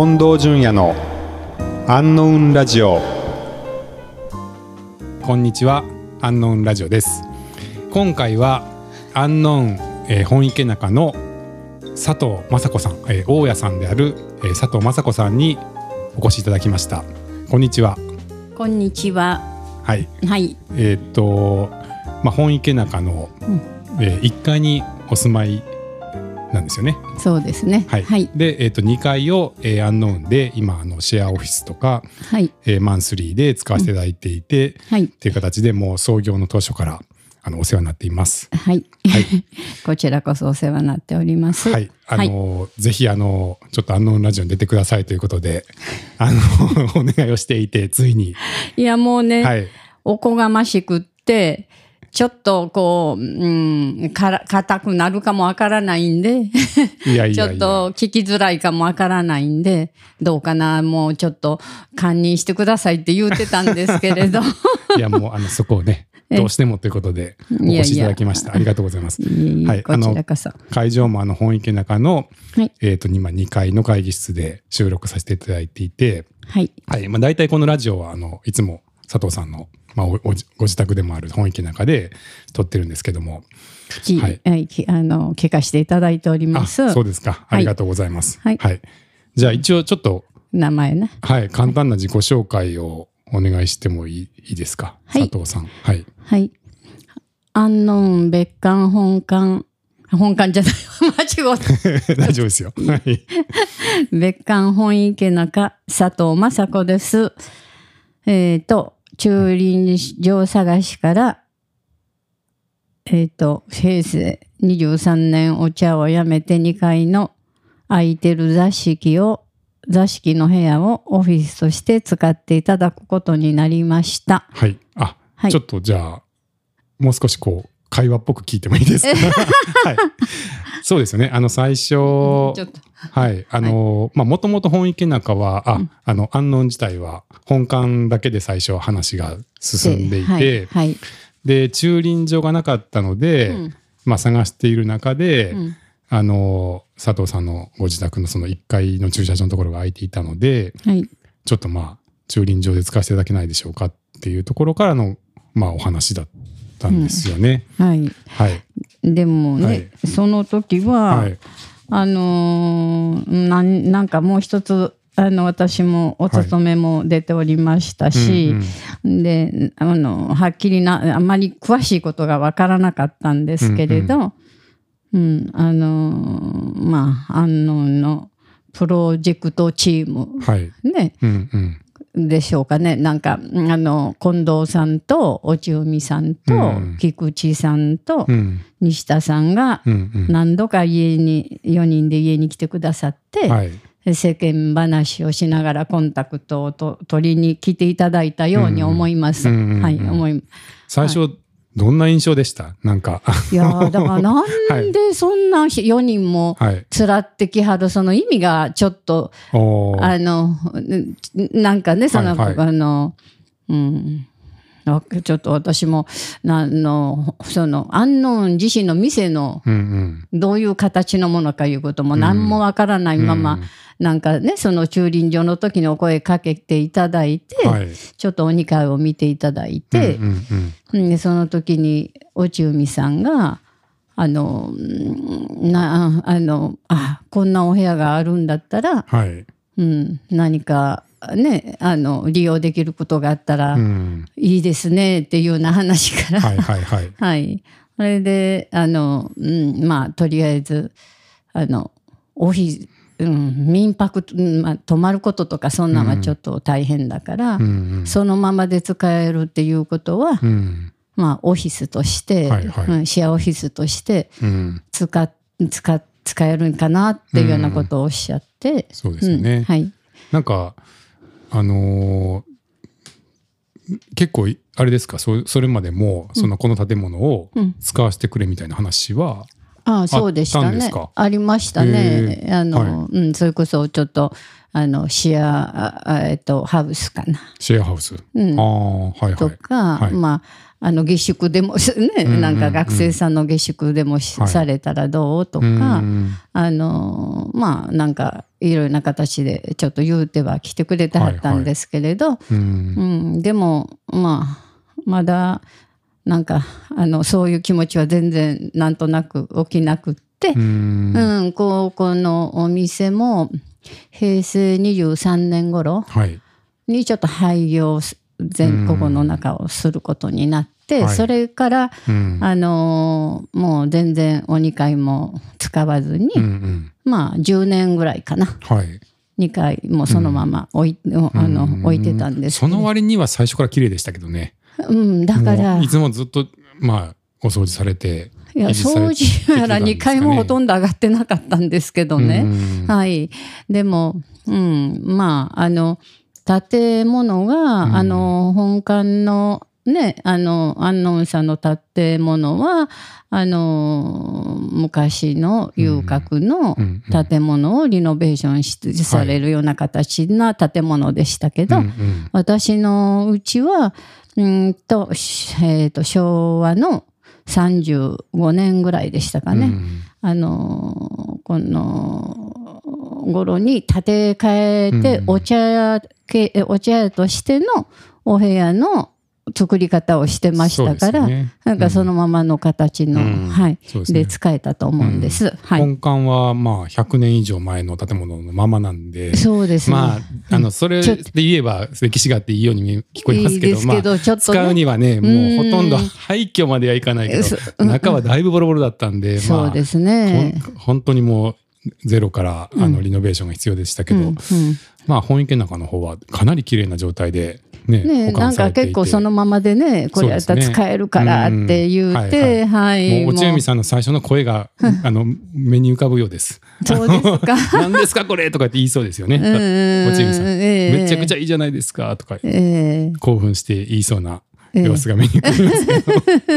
近藤淳也のアンノウンラジオ。こんにちはアンノウンラジオです。今回はアンノウン、えー、本池中の佐藤雅子さん、えー、大家さんである、えー、佐藤雅子さんにお越しいただきました。こんにちは。こんにちは。はい。はい。えーっとまあ本池中の、うん。えー、1階にお住まいなんですよね。そうですね。はい、はい。で、えー、と2階を、えー、アンノウンで今あのシェアオフィスとか、はい。えーマンスリーで使わせていただいていて、はい。っていう形でもう創業の当初からあのお世話になっています。はい、はい。こちらこそお世話になっております。はい、あの、ぜひあのちょっとアンノウンラジオに出てくださいということで、あの お願いをしていてついに、いやもうね、はい、おこがましくってちょっとこう、うん、から硬くなるかもわからないんでいやいやいや、ちょっと聞きづらいかもわからないんでどうかなもうちょっと堪忍してくださいって言ってたんですけれど いやもうあのそこをねえどうしてもということでおいやいや越しいただきました。ありがとうございます。いはいこちらこそ会場もあの本池中の、はいえっ、と今2階の会議室で収録させていただいていて、はいはい。まあ、大体このラジオは、あの、いつも佐藤さんの、まあ、おおご自宅でもある本池の中で撮ってるんですけども。きはいはいきあの聞かせていただいておりあ、ますそうですか。ありがとうございます。はいじゃあ一応ちょっと、名前ねはい、簡単な自己紹介をお願いしてもいいいいですか、はい佐藤さん。はい。はい。安納別館本館、本館じゃない、間違った。大丈夫ですよ。はい。別館本池中佐藤雅子です。えっ、と、駐輪場探しから、えっ、と、平成23年お茶をやめて2階の空いてる座敷を、座敷の部屋をオフィスとして使っていただくことになりました。はい。あ、はいちょっとじゃあ、もう少しこう、会話っぽく聞いてもいいですか？はい。そうですよね。あの、最初、ちょっと。はい。あの、まあ、もともと本池中は、あ、あの、安納自体は本館だけで最初話が進んでいて、はい。はいで、駐輪場がなかったので、うんまあ、探している中で、うんあの、佐藤さんのご自宅のその1階の駐車場のところが空いていたので、はい。ちょっとまあ、駐輪場で使わせていただけないでしょうかっていうところからの、まあ、お話だったんですよね。はい。はい。でもね、はいその時は、はい。あのーなんなんかもう一つあの私もお勤めも出ておりましたし、であのはっきりなあまり詳しいことがわからなかったんですけれど、うんあのーまあ安納のプロジェクトチームはい。ねうんうん。でしょうかねなんかあの近藤さんと落海さんと、うん菊池さんとうん。西田さんが。何度か家に4人で家に来てくださって、はい。世間話をしながらコンタクトをと取りに来ていただいたように思います。はい、思い最初、どんな印象でした？なんか、いやーだからなんで そんな4人もはい。つらってきはるその意味がちょっとおー。あのんなんかねその、はいはい。あのうん。あちょっと私もなあのその安納自身の店のうんうん。どういう形のものかいうことも何もわからないまま、うんなんかねその駐輪場の時にお声かけていただいて、はい。ちょっとお二階を見ていただいてう、んうんうんでその時に落海さんがあのうんなあのあこんなお部屋があるんだったら、はい。うん、何かねあの利用できることがあったらうん。いいですねっていうような話から、はいはいはい。はい。それで、あの、うん、まあ、とりあえず、あの、オフィス、うん、民泊、うんまあ、泊まることとか、そんなのはちょっと大変だから、うんうん。そのままで使えるっていうことは、うん。まあ、オフィスとして、はいはいうんシェアオフィスとしてうん。使っ、使、使えるんかなっていうようなことをおっしゃって、そうですよね。うんはい。なんか、あのー結構い、あれですか、そそれまでも、その、この建物をうん。使わせてくれみたいな話は、ああそうでしたね。ありましたね。あの、はうん、それこそちょっと、あの、シェア、あえっと、ハウスかな。シェアハウス？うん。ああ、はいはい。とか、はい。まあ、あの、下宿でも、ね、んうんなんか学生さんの下宿でもされたらどう？とか、うんあの、まあ、なんか、いろいろな形でちょっと言うては来てくれてはったんですけれど、うん。うん、でもまあまだなんかあのそういう気持ちは全然なんとなく起きなくって、ううんんここのお店も平成23年頃はい。にちょっと廃業す全国の中をすることになって、はい。それから、うん。あのーもう全然お2階も使わずに、うんうんまあ10年ぐらいかな。はい。2階もそのまま置い,、あのうん。置いてたんですその割には最初から綺麗でしたけどね。うん、だから。いつもずっとまあお掃除されていや掃除やら2できてたんですかね階もほとんど上がってなかったんですけどね。うん。はい。でも、うん、まあ、あの、建物が、うん。あの、本館の、ね、あの、安納さんの建物は、あの、昔の遊郭のうんうん建物をリノベーションしされるような形な建物でしたけど、うんうん。私のうちは、うんと、しえーと、昭和の35年ぐらいでしたかね。うん。あのこの頃に建て替えてうん。お茶屋系お茶屋としてのお部屋の作り方をしてましたから、ね。なんかそのままの形の、うん。はいですね。で使えたと思うんです。はい、本館はまあ100年以上前の建物のままなんでそうですね。まああのそれで言えば歴史があっていいように見聞こえますけどまあちょっとね。使うにはねもうほとんどうん。廃墟まではいかないけど中はだいぶボロボロだったんでまあそうですね。本当にもうゼロからあのリノベーションが必要でしたけど、うん。うん。まあ本池の中の方はかなり綺麗な状態でねね、保なんか結構そのままでねこれやったら使えるからって言うて、はいもう落もう。海さんの最初の声が あの目に浮かぶようです。そうですか。何ですかこれとかって言いそうですよね。うんうんうん。落海さん、ええ。めちゃくちゃいいじゃないですかとかええ。興奮して言いそうな様子が目に浮かびますけ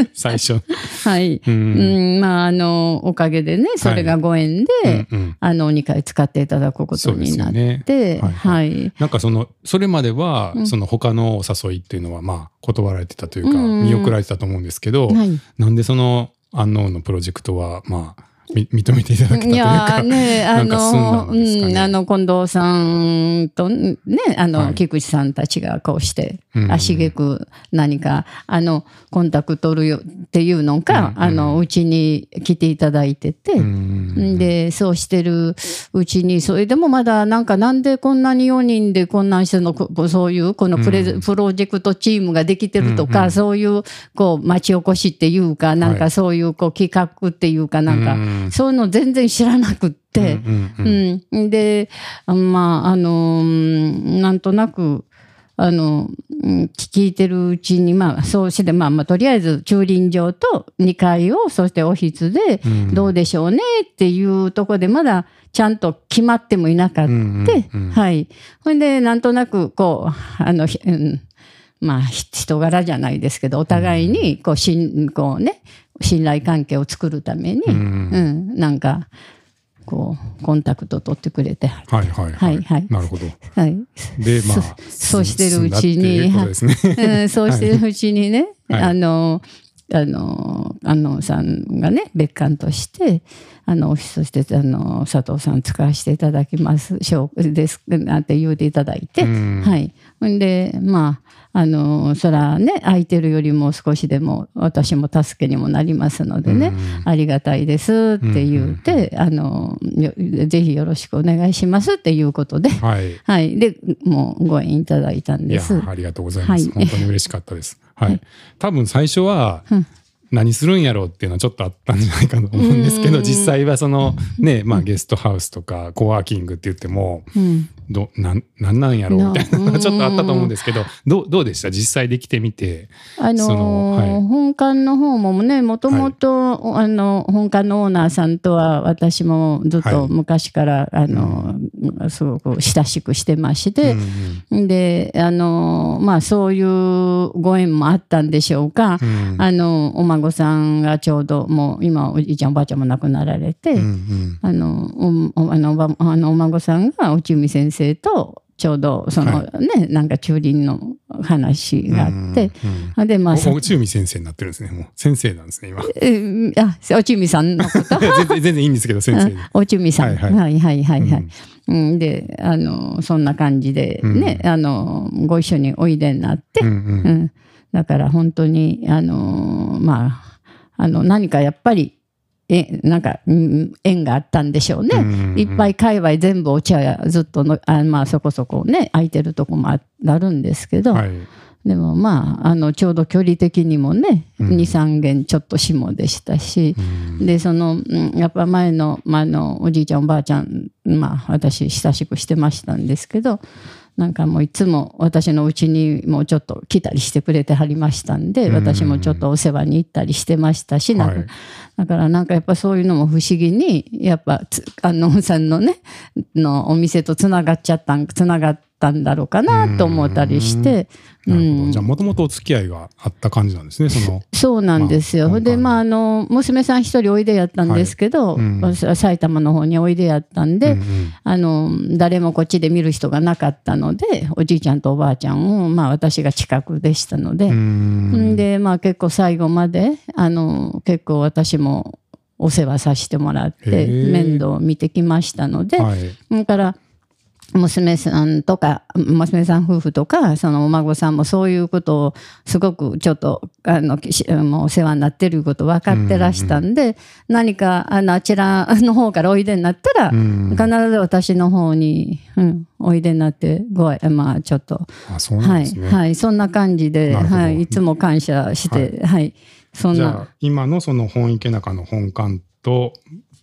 ど、最初。はい。ううんん、まあ、あの、おかげでね、それがご縁で、うんうんあの、2回使っていただくことになっよね。て、はいははい。なんかそのそれまでは、うんその他のお誘いっていうのはまあ断られてたというか、うんうん見送られてたと思うんですけど、はい。なんでそのアンノーンのプロジェクトはまあみ認めていただけたといいうやかーね、あの、ね。うん、あの、近藤さんとね、あの、はい。菊池さんたちがこうして、うん。足げく何か、あの、コンタクト取るよっていうのか、うん。あの、うちに来ていただいてて、うん。で、そうしてるうちに、それでもまだなんかなんでこんなに4人でこんな人のそういうこのプレゼ、うん。プロジェクトチームができてるとか、うん。うん。そういうこう町おこしっていうか、なんかそういうこう企画っていうかなんか、うんそういうの全然知らなくって、うんで、まあ、あの、うんなんとなく、あの、うん聞いてるうちに、まあ、そうして、まあ、まあ、とりあえず駐輪場と2階を、そしてオフィスで、うん。どうでしょうねっていうところで、まだちゃんと決まってもいなかった。はい。ほんで、なんとなく、こう、あの、ひうんまあ、ひ人柄じゃないですけど、お互いに、こう、しん、こうね、信頼関係を作るために、ううんん、なんか、こう、コンタクト取ってくれて、はいはいはい、はいはい。なるほど。はい。でまあそそうしてるうちに そうしてるうちにね、はい。あの、あの、安納さんがね、別館として、あの、オフィスとして、あの、佐藤さん使わせていただきます、しょうです、なんて言うていただいて、うん。はい。ほんで、まあ、あの、そらね、空いてるよりも少しでも、私も助けにもなりますのでね、うん。ありがたいですって言うて、あの、よぜひよろしくお願いしますっていうことで、はい。はい。で、もうご縁いただいたんいやです。ありがとうございます、はい。本当に嬉しかったです。はい、はい。多分最初は、うん何するんやろうっていうのはちょっとあったんじゃないかと思うんですけどうん。実際はそのねまあゲストハウスとかコワーキングって言ってもうん。どなんなんなんやろうみたいなのがちょっとあったと思うんですけどどうどうでした？実際できてみて。あのーそのはい。本館の方もね、もともと、あの、本館のオーナーさんとは私もずっとはい。昔から、あの、すごく親しくしてましうて、んで、あの、まあそういうご縁もあったんでしょうか。うん。あの、お孫さんがちょうど、もう今おじいちゃんおばあちゃんも亡くなられて、うんうん。あのおおあのあのお孫さんが内海先生とちょうどその、はねなんか駐輪の話があって、うんうんでまあ内海先生になってるんですねもう。先生なんですね今。えあ内海さんのこと？全然全然いいんですけど先生あ内海さん、はいはい。はいはいはいはい、うん、であのそんな感じでね、あのご一緒においでになって、うんううんん、だから本当にあのまああの何かやっぱりえなんか、うん縁があったんでしょうね。うんいっぱい界隈全部お茶屋ずっとのあ、まあ、そこそこね空いてるとこもああるんですけど、はい。でもまああのちょうど距離的にもね、うん。23軒ちょっと下でしたし、うん。でその、うんやっぱ前の,、まあ、あのおじいちゃんおばあちゃんまあ私親しくしてましたんですけどなんかもういつも私のうちにもうちょっと来たりしてくれてはりましたんで、うん。私もちょっとお世話に行ったりしてましたし、なんかはいだからなんかやっぱそういうのも不思議にやっぱつ観音さんのねのお店とつながっちゃったんつながったんだろうかなと思ったりして、うん。じゃあもともとお付き合いがあった感じなんですねその。そうなんですよ。まあで、まあ、あの、娘さん一人おいでやったんですけど、はい。うん埼玉の方においでやったんで、うんうん。あの、誰もこっちで見る人がなかったので、おじいちゃんとおばあちゃんを、まあ、私が近くでしたので、うん。で、まあ、結構最後まで、あの、結構私もお世話させてもらって、面倒を見てきましたので、はい。だから、娘さんとか、娘さん夫婦とか、そのお孫さんもそういうことをすごくちょっと、あの、しもうお世話になってること分かってらしたんで、何か、あの、あちらの方からおいでになったら、うん。必ず私の方に、うん、おいでになって、ごあまあ、ちょっと、あそうなんはい、はい、そんな感じで、はい、いつも感謝して、はい、そんな。今のその本池中の本館と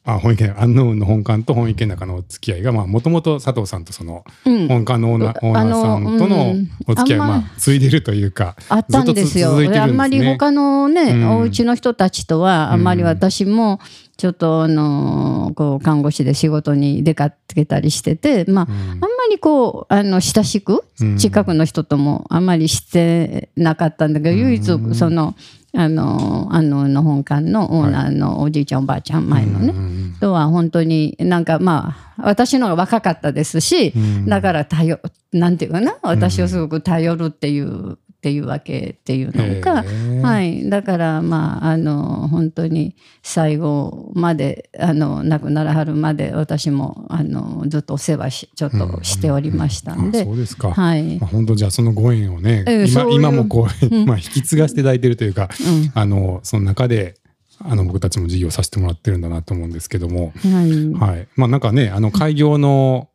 あ本池中アンノウンの本館と本池中のお付き合いがもともと佐藤さんとそのうん、本館のオーナーさんとあのお付き合いままあついでるというかあったんですよ。あんまり他のね、うん。お家の人たちとは、あんまり私も、ちょっと、あの、こう、看護師で仕事に出かけたりしてて、まあ、うん。あんまりこう、あの、親しくうん、近くの人ともあんまりしてなかったんだけど、唯一う、んその、あの、あの、の本館のオーナーのおじいちゃんおばあちゃん、前のね。う、ん。とは本当になんかまあ、私の方が若かったですし、うん。だから頼、なんていうかな、私をすごく頼るっていう、っていうわけっていうのが、はい。だから、まあ、あの、本当に最後まで、あの、亡くならはるまで、私も、あの、ずっとお世話し、ちょっとしておりましたんあで、そうですか、はい。まあ、本当じゃあそのご縁をね、今ええそういう今もこう、うん。まあ引き継がせていただいてるというか、うん。あのその中であの僕たちも事業させてもらってるんだなと思うんですけども、はい。はい、まあなんかねあの開業の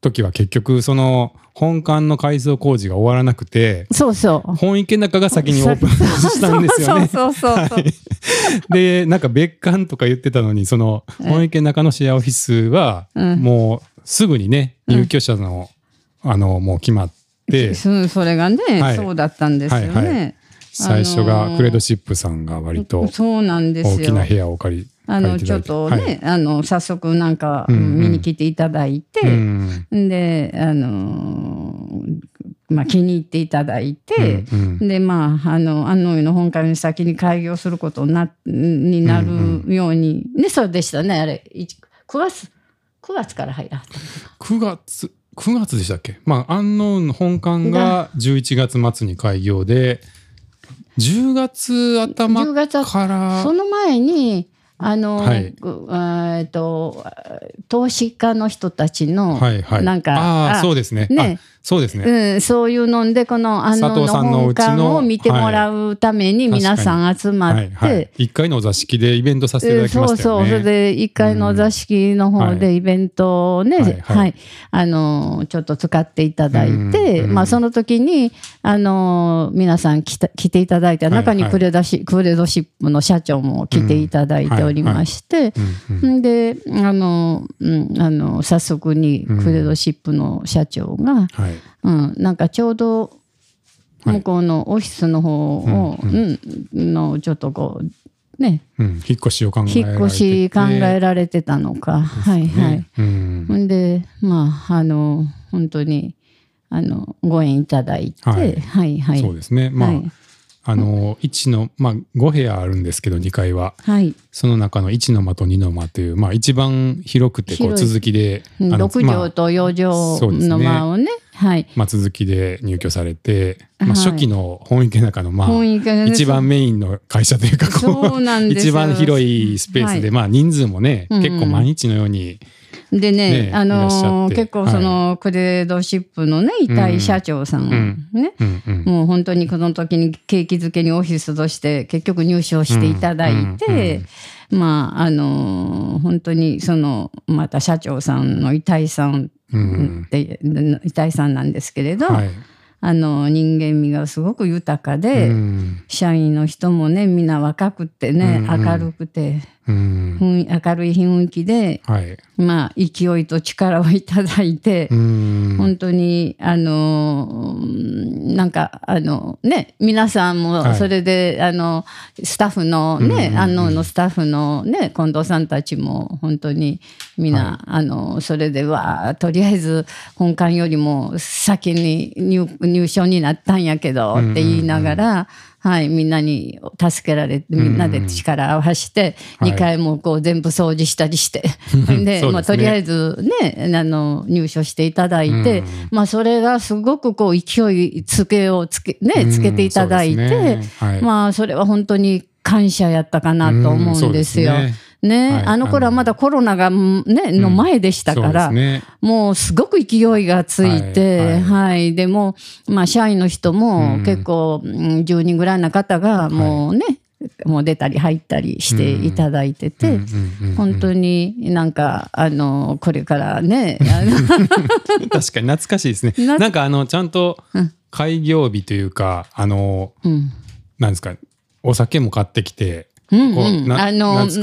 時は結局その本館の改装工事が終わらなくてそうそう。本池中が先にオープン したんですよね。そうそうそうそう。でなんか別館とか言ってたのにそのえ本池中のシェアオフィスはうんもうすぐにね入居者の,、あのもう決まってそうそれがね、はいそうだったんですよね。はいはい最初がクレードシップさんが割と。大きな部屋を借りあのちょっとね、はい。あの早速なんかうんうん。見に来ていただいて、うんであのーまあ気に入っていただいて、うんうん。でまああの安納湯の本館に先に開業することになになるように、ねそうでしたねあれいち9月9月から入らはったのか9月9月でしたっけ？まあ安納の本館が11月末に開業で10月頭10月からその前にあの、はい。ぐえっと投資家の人たちの、はいはい。なんかあああそうですね。ね。あそうですね、うん、そういうのでこの安納佐藤さんのの本館を見てもらうためにはい。皆さん集まって、はいはい、1階のお座敷でイベントさせていただきまそうそう、したよね。それで1階のお座敷の方うん。はいでイベントをね、ははい。い、はい。あの、ちょっと使っていただいて、うんまあその時に、あの、皆さん来た来ていただいて、はい中にクレダシ、クレドシップの社長も来ていただいておりまして、うんうん。で、あの、うん、あの、早速にクレドシップの社長が、はいうん、なんかちょうどはい向こうのオフィスの方を、ううん。のちょっとこうね。うん、引っ越しを考えられて。て引っ越し考えられてたのか、はいはい。うん。でまああの本当にあのご縁いただいて、ははいい、はい。そうですね。まあ、はいあの1の、まあ、5部屋あるんですけど2階は。はい。その中の1の間と2の間という、まあ、一番広くてこう続きであの6まあ畳と4そうですね。畳の間をね。はい。まあ、続きで入居されて、まあ、はい。初期の本池中の、まあ、一番メインの会社というかこそう一番広いスペースで、はい。まあ人数もね、結構毎日のようにでねねあの結構その、クレードシップのね遺体社長さん、ん。ね、うんうん。もう本当にこの時に景気づけにオフィスとして結局入賞していただいて、まああの本当にそのまた社長さんの遺体さんうん。って、遺体さんなんですけれど、はい。あの人間味がすごく豊かで、うん。社員の人もねみんな若くてね、うんうん。明るくてうん。明るい雰囲気ではい。まあ勢いと力をいただいて、うん。本当にあのうんなんかあのね皆さんはい。もそれで、あのスタッフのね、安納のスタッフのね近藤さんたちも本当にみんな、あのそれではとりあえず本館よりも先に入入賞になったんやけどって言いながら。はい、みんなに助けられてみんなで力を合わせて、はい。2回もこう全部掃除したりして、でそうでまあ、とりあえずねあの入所していただいて、うんまあ、それがすごくこう勢いつけをつけ,、ね、つけていただいて、ね。はい。まあそれは本当に感謝やったかなと思うんですよ。うね。ねはいあの頃はまだコロナが、ね、の前でしたから、そうですね。もうすごく勢いがついて、はいはい、でも、まあ、社員の人も結構、うん10人ぐらいの方がもうね、もう出たり入ったりしていただいてて、うんうんうん本当になんか、あの、これからね、確かに懐かしいですね。ななんかあのちゃんと開業日というか、あのうん。なんですかお酒も買ってきて、うんあの、そ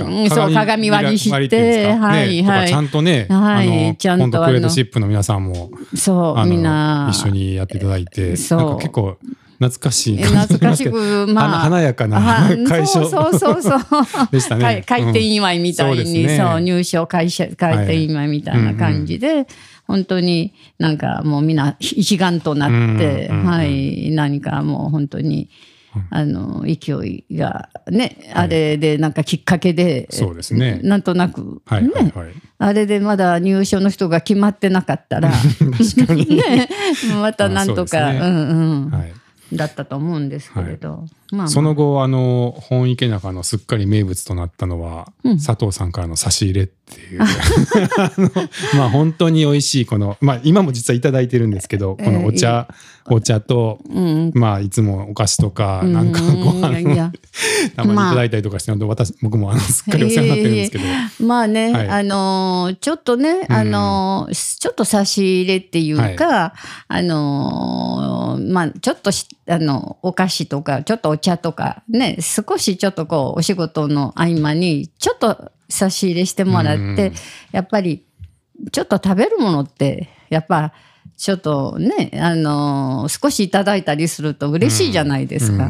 う、鏡割りしてはい、はい。ちゃ。んとね、はいちゃんとクレードシップの皆さんもそう、みんな。一緒にやっていただいて、そう。結構懐かしいえ懐かしく、まあ。華華やかなあ 会所そうそうそうそう。でしたね。はい開店祝いみたいに、うんそうね入賞会社、開店祝いみたいな感じで、本当になんかもうみんな一丸となって、うんうんうん。はい、何かもう本当に、あの、勢いがね、あれでなんかきっかけで、そうですね。なんとなく、はいはいはい。あれでまだ入所の人が決まってなかったら。ね、またなんとか、うね。うんうん、はい。だったと思うんですけれど、まあまあ。その後あの本池中のすっかり名物となったのは、佐藤さんからの差し入れっていう。まあ本当に美味しいこのまあ今も実はいただいてるんですけどこのお茶、お茶と、うん。まあいつもお菓子とかなんかごうん。飯いやたまにいただいたりとかして、私僕もあのすっかりお世話になってるんですけど、まあね、はい。あのーちょっとね、あのーちょっと差し入れっていうか、あのーまあちょっとしあのお菓子とかちょっとお茶とかね少しちょっとこうお仕事の合間にちょっと差し入れしてもらって、うん。やっぱりちょっと食べるものってやっぱちょっとね、あのー少しいただいたりすると嬉しいじゃないですか。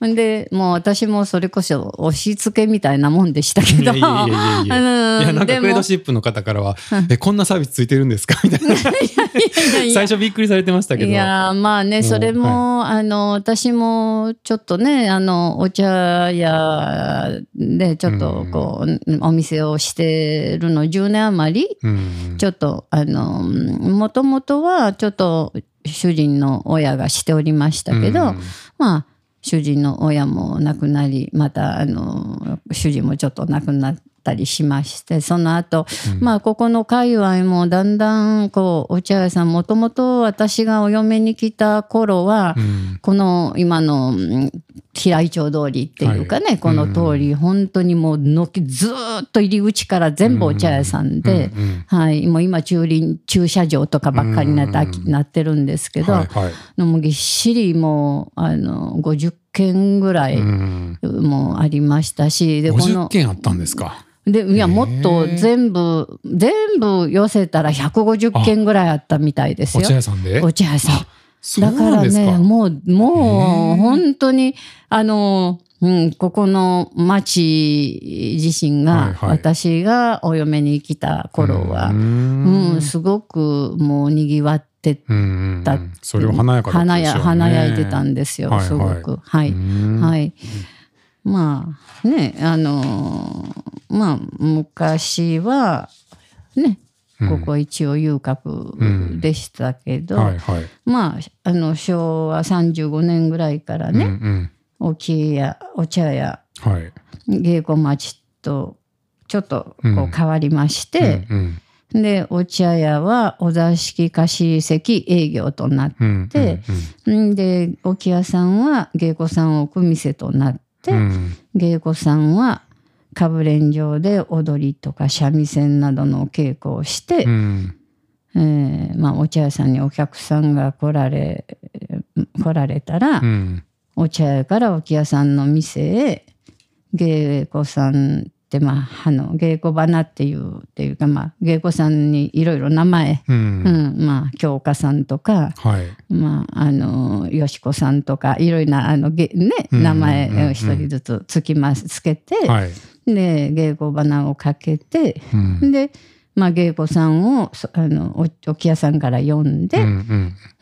でもう私もそれこそ押し付けみたいなもんでしたけど。いやなんかクレードシップの方からは「えこんなサービスついてるんですか?」みたいな。最初びっくりされてましたけど。いやーまあねそれも、あの私もちょっとねあのお茶屋でちょっとこう、お店をしてるの10年余りうん。ちょっとあのもともとはちょっと主人の親がしておりましたけど、うん。まあ主人の親も亡くなりまたあの主人もちょっと亡くなってたりしましてその後、まあここの界隈もだんだんこうお茶屋さんもともと私がお嫁に来た頃は、うん。この今のうん平井町通りっていうかね、この通り、本当にもうのきずーっと入り口から全部お茶屋さんで、うんうんはい、もう今駐輪駐車場とかばっかりになって、なってるんですけど、はいはい。のもぎっしりもうあの50件ぐらいうん。もありましたし、でこ50の件あったんですか。でいやもっと全部全部寄せたら150件ぐらいあったみたいですおよ茶屋さんで？お茶屋さん。だから。ねもうもう本当にあの、うん、ここの町自身が、はいはい私がお嫁に来た頃は、ううんんすごくもうにぎわってうんうんたそれを華やかだった華や。華やいてたんですよ、はいはいすごく。はい。うんはい。まあね、あのーまあ昔はね、ここは一応遊郭でしたけど、はいはい。まああの昭和35年ぐらいからうんね、うん。お木やお茶やはい。芸妓町とちょっとこう変わりまして、うんでお茶屋はお座敷貸し席営業となっうんでんで置屋さんは芸妓さんを置く店となって、うんうん。芸妓さんはかぶれん場で踊りとか三味線などの稽古をして、うん。えーまあ、お茶屋さんにお客さんが来られ来られたら、うん。お茶屋から置屋さんの店へ芸妓さんまああの芸妓花っていうっていうかまあ芸妓さんにいろいろ名前、ううんんまあ京香さんとか、はい。まあ、あのよしこさんとかいろいろなあのげ、ね、うん名前を一人ずつつきますつけて、はい。で芸妓花をかけてうん。で、まあ、芸妓さんをそあのお置屋さんから呼んうんで、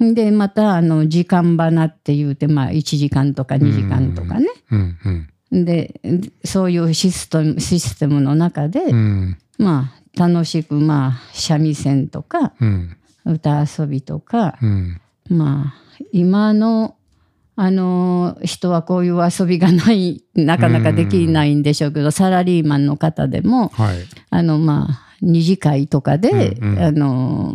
うん。でまたあの時間花っていうて、まあ、1時間とか2時間とかね、うんうんでそういうシステムシステムの中で、うん。まあ楽しくまあ三味線とかうん。歌遊びとか、うん。まあ今のあの人はこういう遊びがないなかなかできないんでしょうけど、サラリーマンの方でもはい。あのまあ二次会とかで、うんうん。あの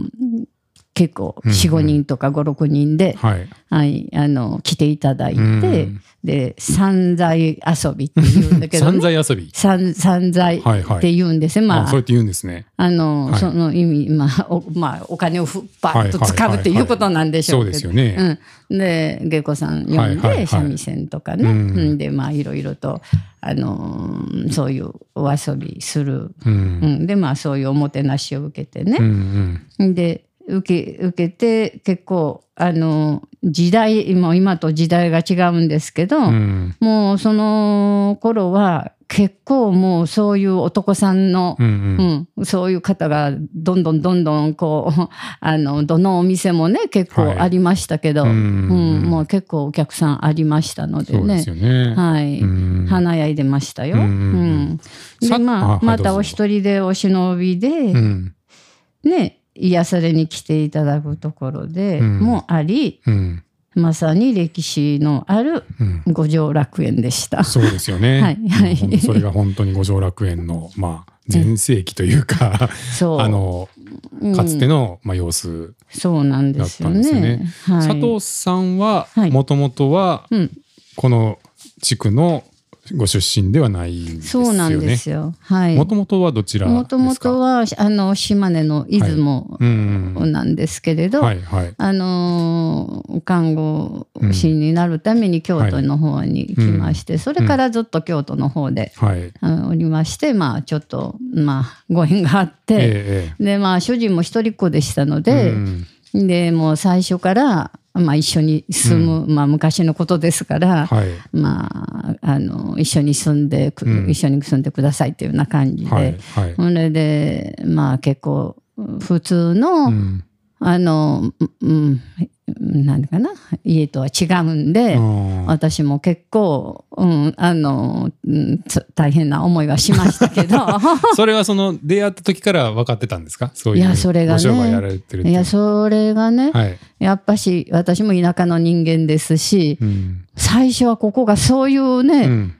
結構うんうん。45人とか56人で、はい。はい、あの来ていただいて、うん。で散財遊びって言うんだけど、散ね、財遊び。散散財はいはい。って言うんですね、まああそうやって言うんですね。あの、はい。その意味、まあおまあ、お金をふバッと使うっていうことなんでしょそううけど。ですよね。うん、で芸妓さん呼んで、はいはいはい。三味線とかね、うん。うん。でまあいろいろと、あのーそういうお遊びする、ううん。ん、でまあそういうおもてなしを受けてうんうね、ん。で受け受けて結構あの時代もう今と時代が違うんですけど、うん。もうその頃は結構もうそういう男さんの、うんうん。うん、そういう方がどんどんどんどんこう あのどのお店もね結構はい。ありましたけど、うん。うんもう結構お客さんありましたのでね。ね。はい、うん。華やいでましたよ。ううんん。でさまあまたお一人でお忍びで、うん。ね癒されに来ていただくところでうん。もあり、うん。まさに歴史のあるうん。五条楽園でした。そうですよね。は いはい。それが本当に五条楽園の、まあ、全盛期というか、あの、うん。かつての、まあ、様子。そうなんですよだったんね。はい、佐藤さんははい、もともとは、うん、この地区のご出身ではないんですよね。そうなんですよ。はい。もともとはどちらですか？もともとはあの島根の出雲うんうん。なんですけれど、はいはい。あのー看護師になるために京都の方に来まして、それからずっと京都の方で、はい。おりましてまあちょっとまあご縁があって、ええでまあ主人も一人っ子でしたのええで、うんでもう最初から、まあ、一緒に住む、まあ昔のことですから、はい。まあ、あの一緒に住んでく、うん一緒に住んでくださいっていうような感じで、はい。はい。それでまあ結構普通の、うんあの、うん、なんかな家とは違うんで、うん私も結構、うん、あの、うんつ大変な思いはしましたけど それはその出会った時から分かってたんですか？そういういやそれがねご商売やられてるっていやそれがね、はい。やっぱし私も田舎の人間ですし、うん。最初はここがそういううね、ん。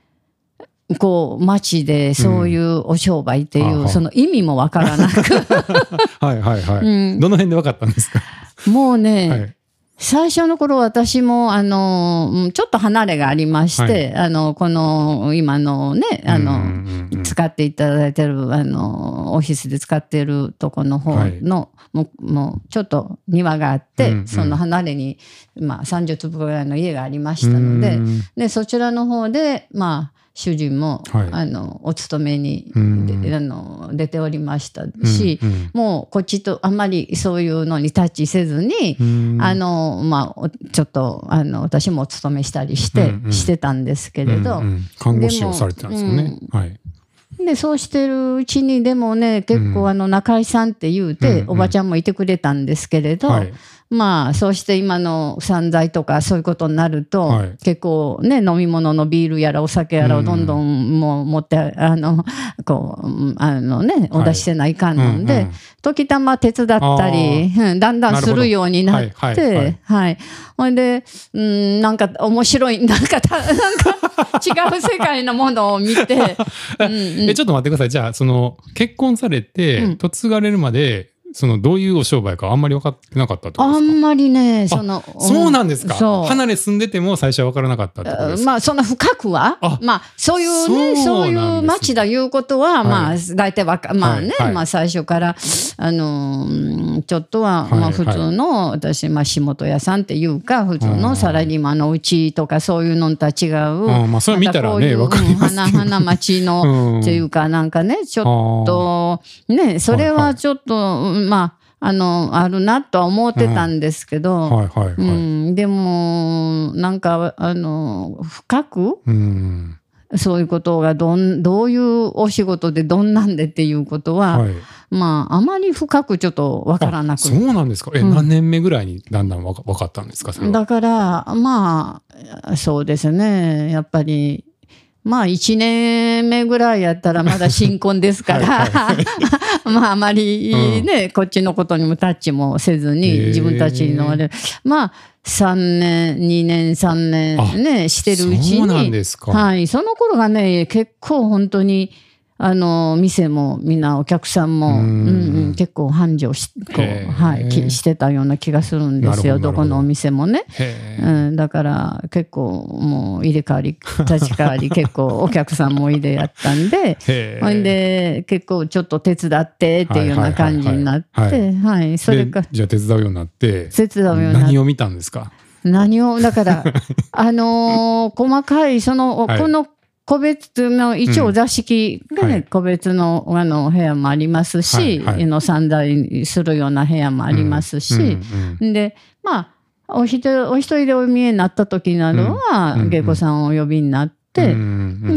こう町でそういうお商売っていう、はあはあその意味もわからなく はいはいはい。うんどの辺で分かったんですか？もうね、はい。最初の頃私もあのうんちょっと離れがありまして、あのこの今のねあの、うんうんうん使っていただいてるあのオフィスで使ってるとこの方の、もうもうちょっと庭があって、うんうん。その離れに、まあ、30坪ぐらいの家がありましたので,、うん。でそちらの方でまあ主人も、はい。あのお勤めに、うん。であの出ておりましたし、うんうんもうこっちとあんまりそういうのにタッチせずに、うん。あのまあおちょっとあの私もお勤めしたりして、うんうん。してたんですけれど、うんうん。看護師をされてたんですよね。はい。でそうしてるうちにでもね結うん。構あの中井さんって言うて、おばちゃんもいてくれたんですけれど、はい。まあそうして今の散財とかそういうことになると、はい。結構ね飲み物のビールやらお酒やらをどんどんもう持ってあの こううんあのねお出しせないかんので、うんうん。時たま手伝ったり、うんだんだんするようになって、はいはい。はい。ほんで、うん、なんか面白い、なんかた、なんか違う世界のものを見て、うん。えちょっと待ってください。じゃあその結婚されてうん。嫁がれるまでそのどういうお商売かあんまり分かってなかったあですか？んまりねそのそうなんですか？離れ住んでても最初は分からなかったってことですか？まあそんな深くは？あまあそういうねそそういう町だいうことは、はい。まあ大体わかまあね、まあ最初からあのーちょっとは、はいまあ普通の、私まあ仕事屋さんっていうか普通のサラリーマンのうちとかそういうのとは違う、うんまあそれ見たらねまこういうわかりますけ花花町の、うん。っていうかなんかねちょっとねそれはちょっと、うんまああのあるなとは思ってたんですけど、でもなんかあの深くうん。そういうことがどんどういうお仕事でどんなんでっていうことは、はい、まああまり深くちょっとわからなく。そうなんですか？え、うん。何年目ぐらいにだんだんわか分かったんですかだからまあそうですね。やっぱりまあ1年目ぐらいやったらまだ新婚ですから。はい まああまりね、こっちのことにもタッチもせずへにー。自分たちのあれ。まあ3年2年3年ねしてるうちに。はい、その頃がね結構本当にあの店もみんなお客さんも、ううんんうん、結構繁盛しこう、はい、きしてたような気がするんですよ。どど。このお店もね。うん、だから結構もう入れ替わり立ち替わり結構お客さんもいでやったんで ほんで結構ちょっと手伝ってっていうような感じになってはいそれかでじゃあ手伝うようになって手伝うようになって。何を見たんですか？何をだから あのー細かいその、はい。この個別の一応座敷がね、はい。個別のあの部屋もありますし、はいはい。の散財するような部屋もありますし、うんうんでまあお一人お一人でお見えになった時などは、うんうん芸妓さんをお呼びになって、うんうん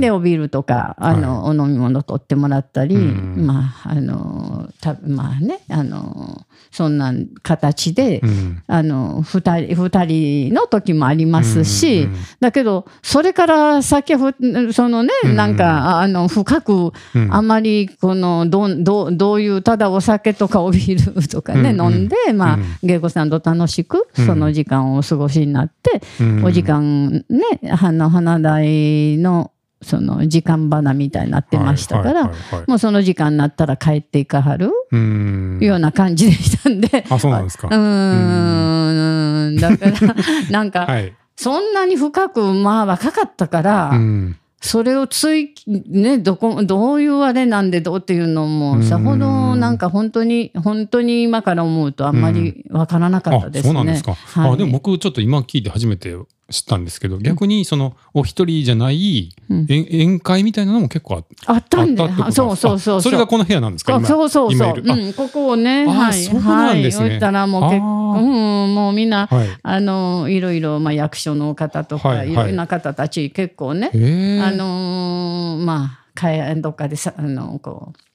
でおビールとかあの、お飲み物取ってもらったり、うんまああのたまあねあのそんな形で、うん。あの二人二人の時もありますし、うんうんだけどそれから先そのね、うんなんかあの深くうん。あまりこのどんどうどういうただお酒とかおビールとかね、うんうん。飲んで、まあうん。芸妓さんと楽しくうん。その時間をお過ごしになって、うん。お時間ねあの花台のその時間花みたいになってましたから、もうその時間になったら帰っていかはるうん。ような感じでしたんで。あそうなんですか。うーん。だから なんか、はい。そんなに深くまあ若かったから、うん。それをついねどこどういうあれなんでどうっていうのうん。もさほどなんか本当に本当に今から思うとあんまりわからなかったですね。あそうなんですか、はい。あでも僕ちょっと今聞いて初めて知ったんですけど逆にそのお一人じゃないうん。宴宴会みたいなのも結構ああったんであったってことそうそうそうあそれがこの部屋なんですかそうそうそう、今いる。あうん、ここをねあはいそうなんですね。はい、たらもう結あ構、ー。うん、もうみんなはい。あのいろいろ、まあ、役所の方とか、はいはい。いろいろな方たち結構ね、あのーまあかえどっかでさあのこう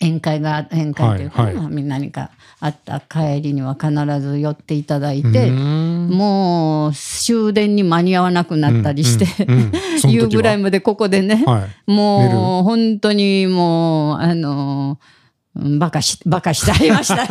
宴会が宴会というか、はいはい。何かあった帰りには必ず寄っていただいて、もう終電に間に合わなくなったりして、うんうん。うん。その時は？夕ぐらいまでここでね、はい。もう本当にもうあのうんバカしバカしてありました。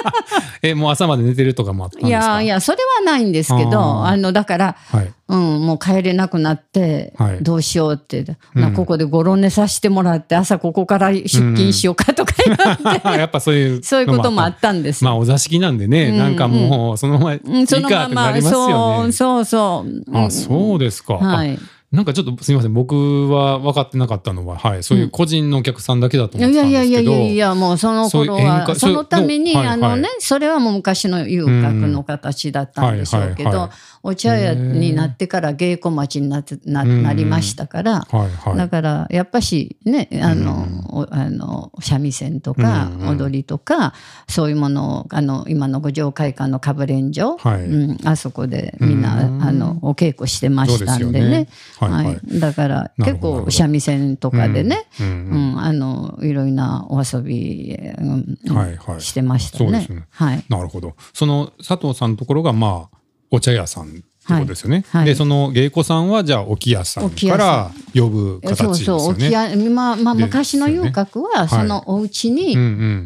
えもう朝まで寝てるとかもあったんですいかやいやそれはないんですけどあのだからはい。うん、もう帰れなくなって、はい。どうしようって、うん。なここでごろ寝させてもらって朝ここから出勤しようかとか言って、やっぱそういう そういうこともあったんです。よ。まあお座敷なんでね、うん。なんかもうそのままいうん、いかってなりますよね。そうそうそう。あそうですか、あはい。なんかちょっとすみません。僕は分かってなかったのは、はい、そういう個人のお客さんだけだとい思ってたんやいやいやですけどいやいやもうその頃はそのために、そうはい。あのね、それはもう昔の遊郭の形だったんでしょうけど、はいはいはいお茶屋になってから芸妓町になってななりましたから、はいはい。だからやっぱしねあの、おあの三味線とか踊りとか、そういうものをあの今の五条会館のかぶれん所、はい。うん、あそこでみんな、うんあのお稽古してましたんでね。ね。はいはい。はい。だから結構三味線とかでね、うんあのいろいろなお遊び、うんはいはい。してましたね。ね。はい。なるほど。その佐藤さんのところがまあお茶屋さんってことですよね、はい。はい。でその芸妓さんはじゃあ置屋さんから呼ぶ形そうですよそう、ね。沖合まあまあ、昔の遊郭は、そのお家に、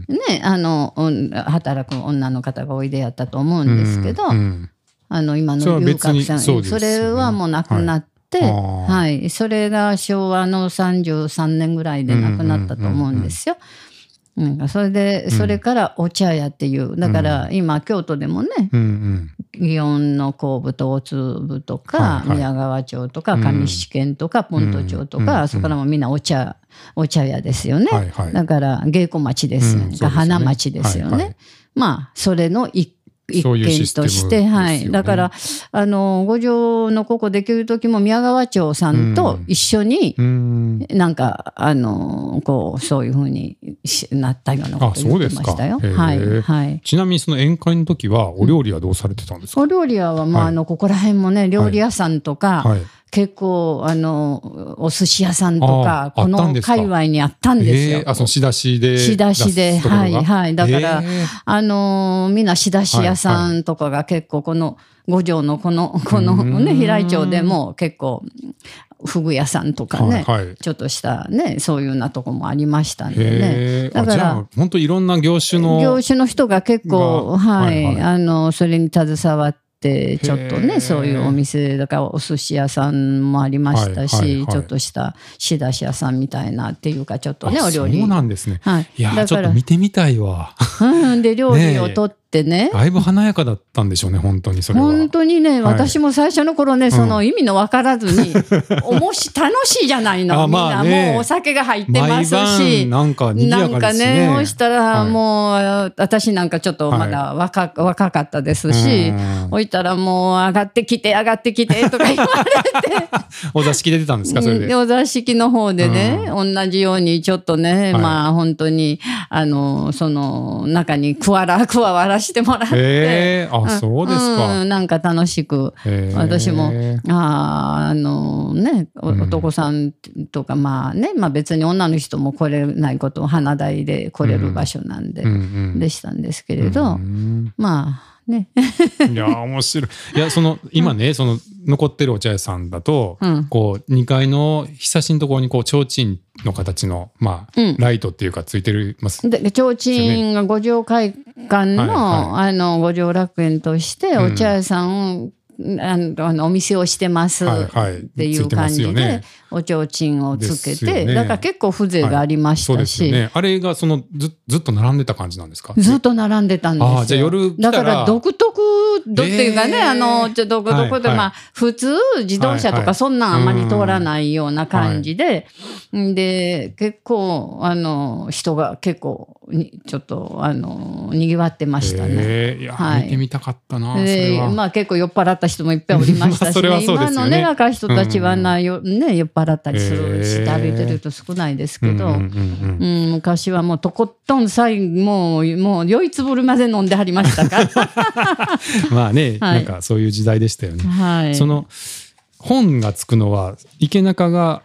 ね、あのうん働く女の方がおいでやったと思うんですけど、うんうん。あの今の遊郭さんそね。それはもうなくなっって、はい、それが昭和の33年ぐらいで亡くなったと思うんですよ。なんかそれでそれからお茶屋っていうだから今京都でもねうんうん祇園の後部と大粒とか、宮川町とかうん。上七軒とか本島町とか、そこからもみんなお茶お茶屋ですよね、だから芸妓町ですよね、花町ですよね、まあそれの一一件として、はい、だからあの五条のここできる時も宮川町さんと一緒に、うん。なんかあのこうそういうふうにしなったようなことあそう言ってましたよ。はいはい。ちなみにその宴会の時はお料理はどうされてたんですか、お料理屋は、まあ、はい。あのここら辺もね料理屋さんとか、はい結構あのお寿司屋さんとかこの界隈にあったんですよ。えーあその仕出しで仕出しではいはい。だからえー。あのーみんな仕出し屋さんとかが結構この五条のこのこのねん平井町でも結構フグ屋さんとかね、はいはい。ちょっとしたねそういうようなとこもありましたんでね。だからあ本当いろんな業種の業種の人が結構がはい、はいはい。あのそれに携わってちょっとねそういうお店だからお寿司屋さんもありましたし、はいはいはい。ちょっとした仕出し屋さんみたいなっていうかちょっとねあお料理。そうなんですね。はい、いやだからちょっと見てみたいわ。うんで料理をとってねだいぶ華やかだったんでしょうね本当にそれは。本当にね、はい。私も最初の頃ね、その意味の分からずに、お もし楽しいじゃないの、あみんな、もうお酒が入ってま毎すし晩。なんか賑なんかね。ね、そうしたらはい。もう、私なんかちょっとまだ若,、若かったですしうん、置いたらもう上がってきて上がってきてとか言われて、お座敷出てたんですかそれで？でお座敷の方でね、同じようにちょっとね、はい。まあ本当に、あの、その中に加わら、加わらしてもらって。へえあそうですか。うん。なんか楽しくへー。私もあーあのね男さんとかまあね、まあ、別に女の人も来れないこと花台で来れる場所なんで、うんうん。でしたんですけれど、うんまあね。いや面白い。いやその今ねその残ってるお茶屋さんだと、うん。こう2階のひさしのところにこう提灯の形のまあ、うん。ライトっていうかついてるます。で提灯が五条会館の,、はいあの五条楽園としてお茶屋さんを、あのお店をしてますっはいはい。ていう感じで、ついてますよね。お提灯をつけて、ね。だから結構風情がありましたし、ですよね。あれがそのずずっと並んでた感じなんですか？ずっと並んでたんですよ。だから独特どっていうかね、えー。あの、ちょっと独特で、はいはい。まあ、普通自動車とはいはい。かそんなんあんまり通らないような感じで、ん。で、結構、あの、人が結構に、ちょっと、あの、賑わってましたね。へー。いや、はい。見てみたかったなそれでは、まあ結構酔っ払った人もいっぱいおりましたし、ね、ね。今のね若い人たちはな、うんよね、酔っ払ったりするし、へー。歩いてる人少ないですけど、うん昔はもうとことん最後もうもう酔いつぶるまで飲んではりましたから。まあね、はい。なんかそういう時代でしたよね。はい。その本がつくのは池中が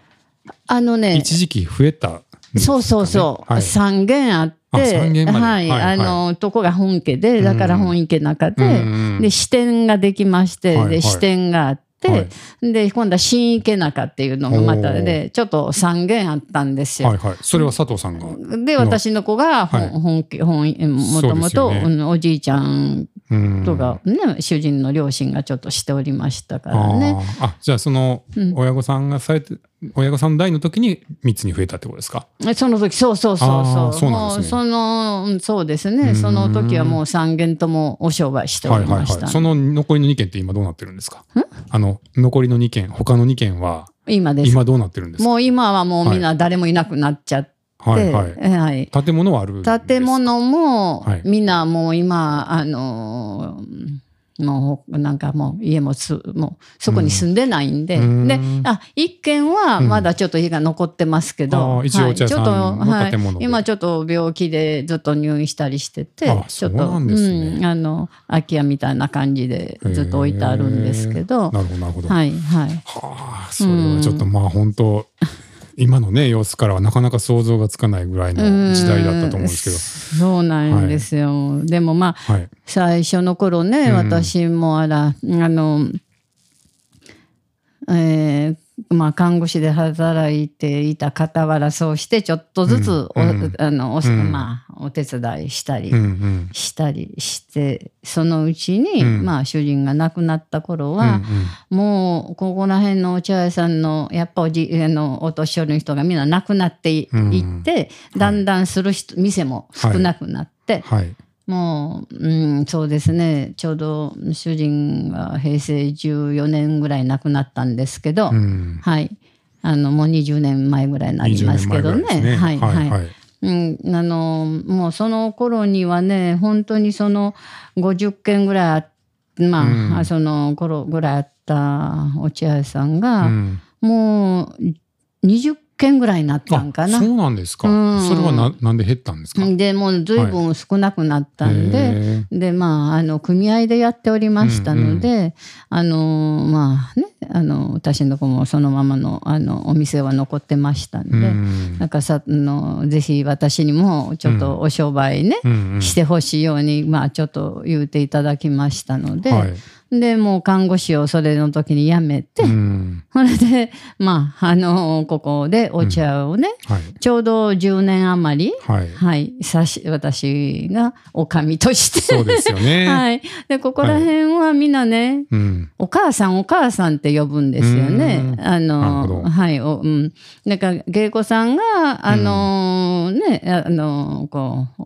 あのね、一時期増えたね、そうそうそう、はい。三軒あっではい、あのとこが本家で、だから本池中で、で支店ができまして、で支店があって、はい。で今度は新池中っていうのがまたでちょっと三軒あったんですよ。はいはい。それは佐藤さんが。で私の子が本、家本もともとおじいちゃんうんとか、ね主人の両親がちょっとしておりましたからね。あじゃあそのうん。親御さんがされて、親御さん代の時に3つに増えたってことですか？その時そうそうそうそう。そうなんですね。そのうんそうですうん。ねその時はもう三軒ともお商売しておはいはいりました、はい。その残りの2件って今どうなってるんですか？あの残りの2件他の2件は今です。今どうなってるんですか？もう今はもうみんな誰もいなくなっちゃって、はいはい。はい。建物はある建物もはい。みんなもう今あのーもうなんかもう家もすもうそこに住んでないんで、うん。であ一軒はまだちょっと家が残ってますけど、あー一応お茶屋さんのはい。今ちょっと病気でずっと入院したりしててあちょっとそうなんあの空き家みたいな感じでずっと置いてあるんですけど、なるほどなるほど。はいはい。はあ、それはちょっとまあ本当、今のね様子からはなかなか想像がつかないぐらいの時代だったと思うんですけど。そうなんですよ、でもまあはい。最初の頃ね、うん私もあらあのえーまあ、看護師で働いていた傍らそうしてちょっとずつお,、あのまあ、お手伝いしたり。したりししてそのうちに、うん。まあ主人が亡くなった頃うんは、もうここら辺のお茶屋さんのやっぱおじあのお年寄りの人がみんな亡くなってい,、うん。ってだんだんする人、店も少なくなって、はい。もう、うん、そうですねちょうど主人が平成14年ぐらい亡くなったんですけど、うん。はいあのもう20年前ぐらいになりますけどね。20年前ぐらいですはいはいはい。うん、あのもうその頃にはね本当にその50軒ぐらいまあ、うんあその頃ぐらいあったお茶屋さんが、うんもう20軒ぐらいになったんかな。あそうなんですか。うんそれはななんで減ったんですか？でもう随分少なくなったんで、へーでまああの組合でやっておりましたので、あのまあねあの私のとこもそのままのあのお店は残ってましたんで、うんなんかさあのぜひ私にもちょっとお商売ね、うんうんしてほしいようにまあちょっと言うていただきましたので、はい。でもう看護師をそれの時に辞めて、うんそれでまああのここでお茶をね、はい。ちょうど10年余りはい。はい、さし私がおかみとして。そうですよね。はい。で、ここら辺はみんなね、うん。お母さんお母さんって呼ぶんですよね。うんあの、はい、お、うん。なんか、芸子さんが、あのね、あのこう、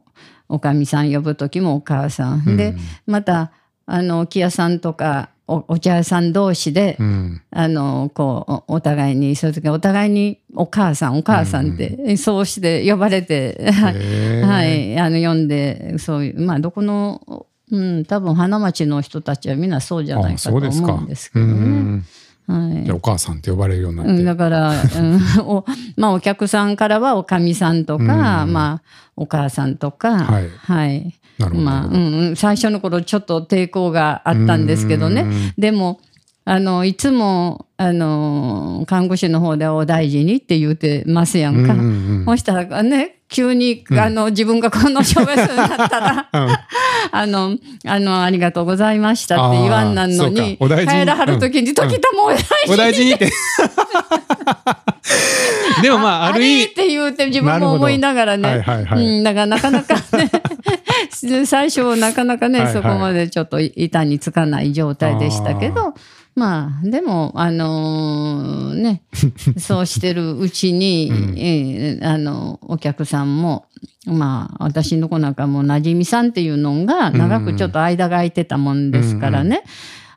おかみさん呼ぶ時もお母さん。で、また、あの、木屋さんとか、おお茶屋さん同士で、うん。あの、こう、おお互いに、そういう時はお互いにお母さん、お母さんって、そうして呼ばれて、はいあの読んでそういうまあどこの、うん、多分花町の人たちはみんなそうじゃないあかとそうですか。思うんですけどうね。んはいお母さんって呼ばれるようになって。うん、だから、うん おまあ、お客さんからはおかみさんとか、うんまあ、お母さんとか、はいはい。まあうんうん、最初の頃ちょっと抵抗があったんですけどね。うんでもあのいつもあの看護師の方ではお大事にって言うてますやんか。うんうんうん。そしたらね急にあの、自分がこの障害者になったら、あのあの「ありがとうございました」って言わんなんのに。帰らはる時に「時たもお大事に」って。でもまあ、ある意味、れって言うて自分も思いながらね。はいはいはい。うん、だからなかなかね、最初はなかなかね、はいはい。そこまでちょっと板につかない状態でしたけど、まあ、でも、あのーね、そうしてるうちに、えーあの、お客さんも、まあ、私の子なんかもなじみさんっていうのが、長くちょっと間が空いてたもんですからね、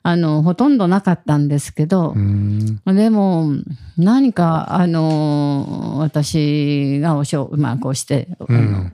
あの、ほとんどなかったんですけど、うん。でも何かあの私がおしょうまあこうして、あの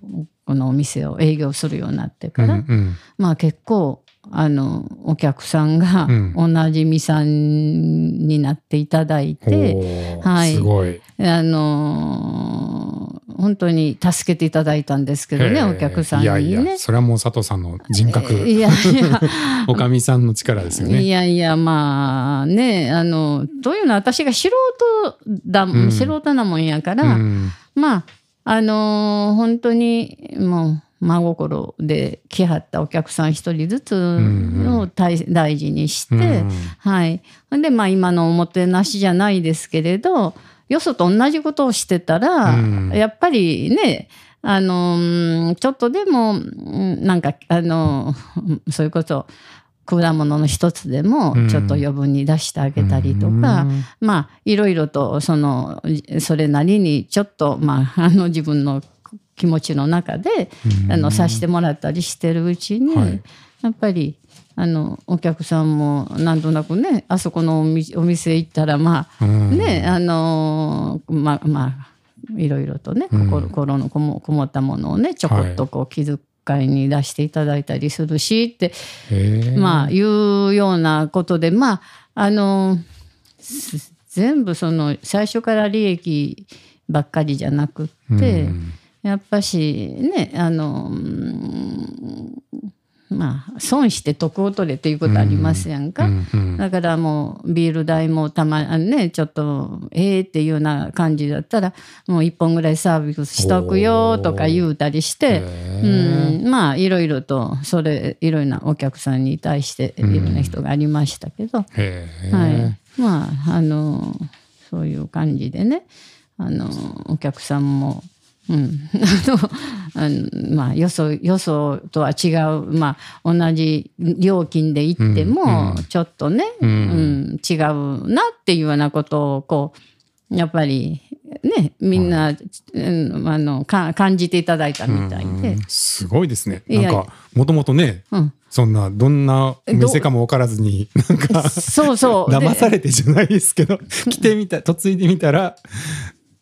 このお店を営業するようになってうから、んうん。まあ結構あのお客さんがうん。おなじみさんになっていただいて、おーはい。すごい。あの本当に助けていただいたんですけどねお客さんにね。いやいや、それはもう佐藤さんの人格、いやいや。おかみさんの力ですよね。いやいやまあねあのというのは私が素人だ、ん。素人なもんやから、うん。まああのー本当にもう真心で来はったお客さん一人ずつを大大事にして、うんはい。ほんでまあ今のおもてなしじゃないですけれどよそと同じことをしてたら、うん。やっぱりねあのーちょっとでもうんなんかあのーそういうこと果物の一つでもうん。ちょっと余分に出してあげたりとか、うん。まあいろいろとそのそれなりにちょっとまあ あの自分の気持ちの中で、あのさしてもらったりしてるうちに、はい。やっぱりあのお客さんもなんとなくねあそこのお店行ったらまあ、うん。ねあのまあまあいろいろとね心,、心のこもこもったものをねちょこっとこう気遣いに出していただいたりするしってまあいうようなことでまああのす全部その最初から利益ばっかりじゃなくって、うん。やっぱしねあのうんまあ損して得を取れっていうことありますやんか。うんうん。だからもうビール代もたまねちょっとええっていうような感じだったらもう一本ぐらいサービスしとくよとか言うたりして、うん、まあいろいろとそれいろいろなお客さんに対していろんな人がありましたけど、はい、まああのそういう感じでねあのお客さんもうん、あのまあよそよそとは違う、まあ、同じ料金で行ってもうんちょっとね、ううん。ん違うなっていうようなことをこうやっぱりねみんな、うん、あのか感じていただいたみたいで。うん。すごいですね。なんかもともとね、うん。そんなどんなお店かも分からずになんかそうそう。で騙されてじゃないですけど来てみた嫁いでみたら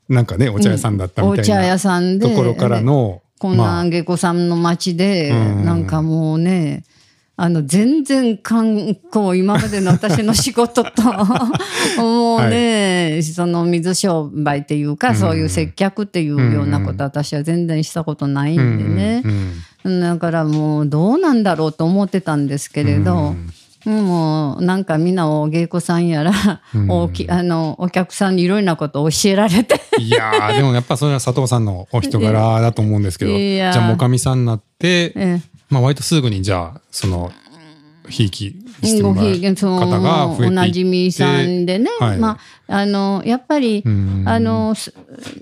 なんかねお茶屋さんだったみたいな屋さんでところからのこんな下戸さんの町で、うん。なんかもうねあの全然観光今までの私の仕事と もうね、その水商売っていうか、うん。そういう接客っていうようなこと私は全然したことないんでね、うんうんだからもうどうなんだろうと思ってたんですけれど、もうなんかみんなお芸妓さんやら、うん。おきあのお客さんにいろいろなことを教えられて。いやー でもやっぱそれは佐藤さんのお人柄だと思うんですけどじゃあもかみさんになって、え。まあ割とすぐにじゃあそのひいきしてごもらう方が増えていおなじみさんでね、はい。まああのやっぱり、うん。あのす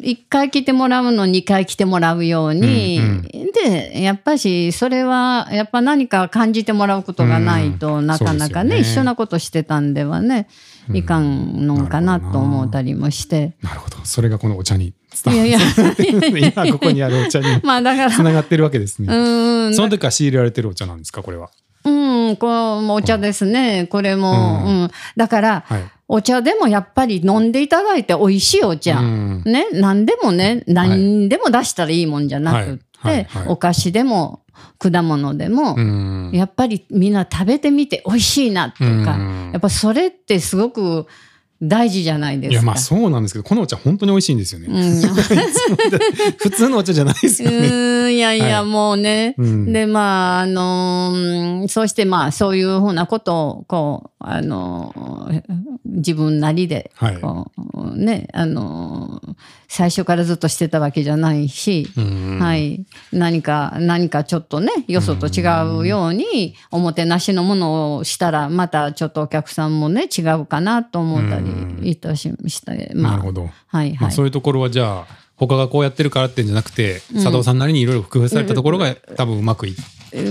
1回来てもらうの2回来てもらうように、うんでやっぱしそれはやっぱ何か感じてもらうことがないと、うん。なかなかねね。一緒なことしてたんではねいかんのかなと思ったりもして。なるほど。それがこのお茶に伝いわやいや。る 今ここにあるお茶に つながってるわけですね、うん。その時から仕入れられてるお茶なんですかこれはうん、このお茶ですね。これも、ううん。ん。だから、はい。お茶でもやっぱり飲んでいただいて美味しいお茶。うん。ね、何でもね、何でも出したらいいもんじゃなくって、はい。はい。はい。お菓子でも果物でも、うん。やっぱりみんな食べてみて美味しいなとか、うん。やっぱそれってすごく大事じゃないですか。いやまあそうなんですけどこのお茶本当に美味しいんですよね、うん。普通のお茶じゃないですよね、うんいやいや、はい。もうね、うん。でまああのうんそしてまあそういうふうなことをこうあの自分なりではい。ねあの最初からずっとしてたわけじゃないし、うんはい、何か何かちょっとねよそと違うようにおもてなしのものをしたらまたちょっとお客さんもね違うかなと思ったりいたしして、まあ。なるほど、はいはい。まあ、そういうところはじゃあ他がこうやってるからってんじゃなくて、佐藤さんなりにいろいろ工夫されたところが多分うまくいっ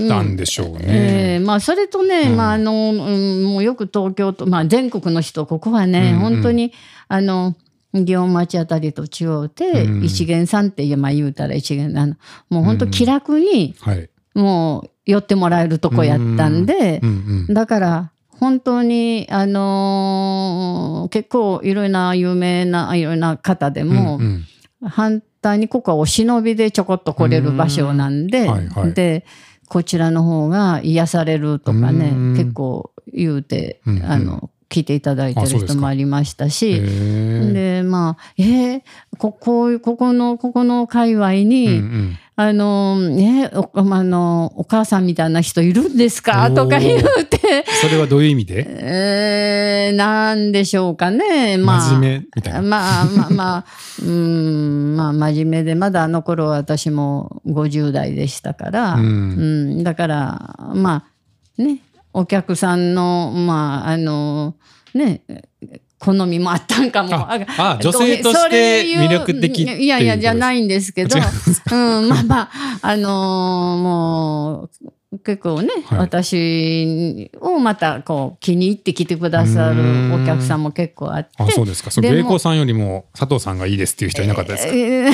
たん。でしょうね。えーまあそれとね、うん。まああの、うん、もうよく東京と、まあ、全国の人ここはね、うんうん。本当にあの祇園町あたりと違うて、うん。一元さんって、まあ、言うたら一元あのもう本当気楽にはい。もう寄ってもらえるとこやったんで、うん。うん。だから本当にあのー結構いろいろな有名ないろいろな方でも、うんうん。反対にここはお忍びでちょこっと来れる場所なんで、うん。はいはい。でこちらの方が癒されるとかねうん。結構言うて、うんうん。あの聞いていただいてる人もありましたへし。ー。でまあえーここここのここの界隈に、うんうんあのねおあのお母さんみたいな人いるんですか？とか言うて、それはどういう意味で？えー、なんでしょうかね。まあ真面目みたいな。まあまあまあ、うん、まあ真面目で、まだあの頃は私も50代でしたから、ううんん、だから、まあね、お客さんの、まあ、あの、ね、好みもあったんかも。ああ女性として魅力的いやいや、じゃないんですけど、違 うん、まあまあ、あのーもう、結構ね、はい。私をまたこう気に入って来てくださるお客さんも結構あって、あそうですか。そうでも芸妓さんよりも佐藤さんがいいですっていう人はいなかったですか？え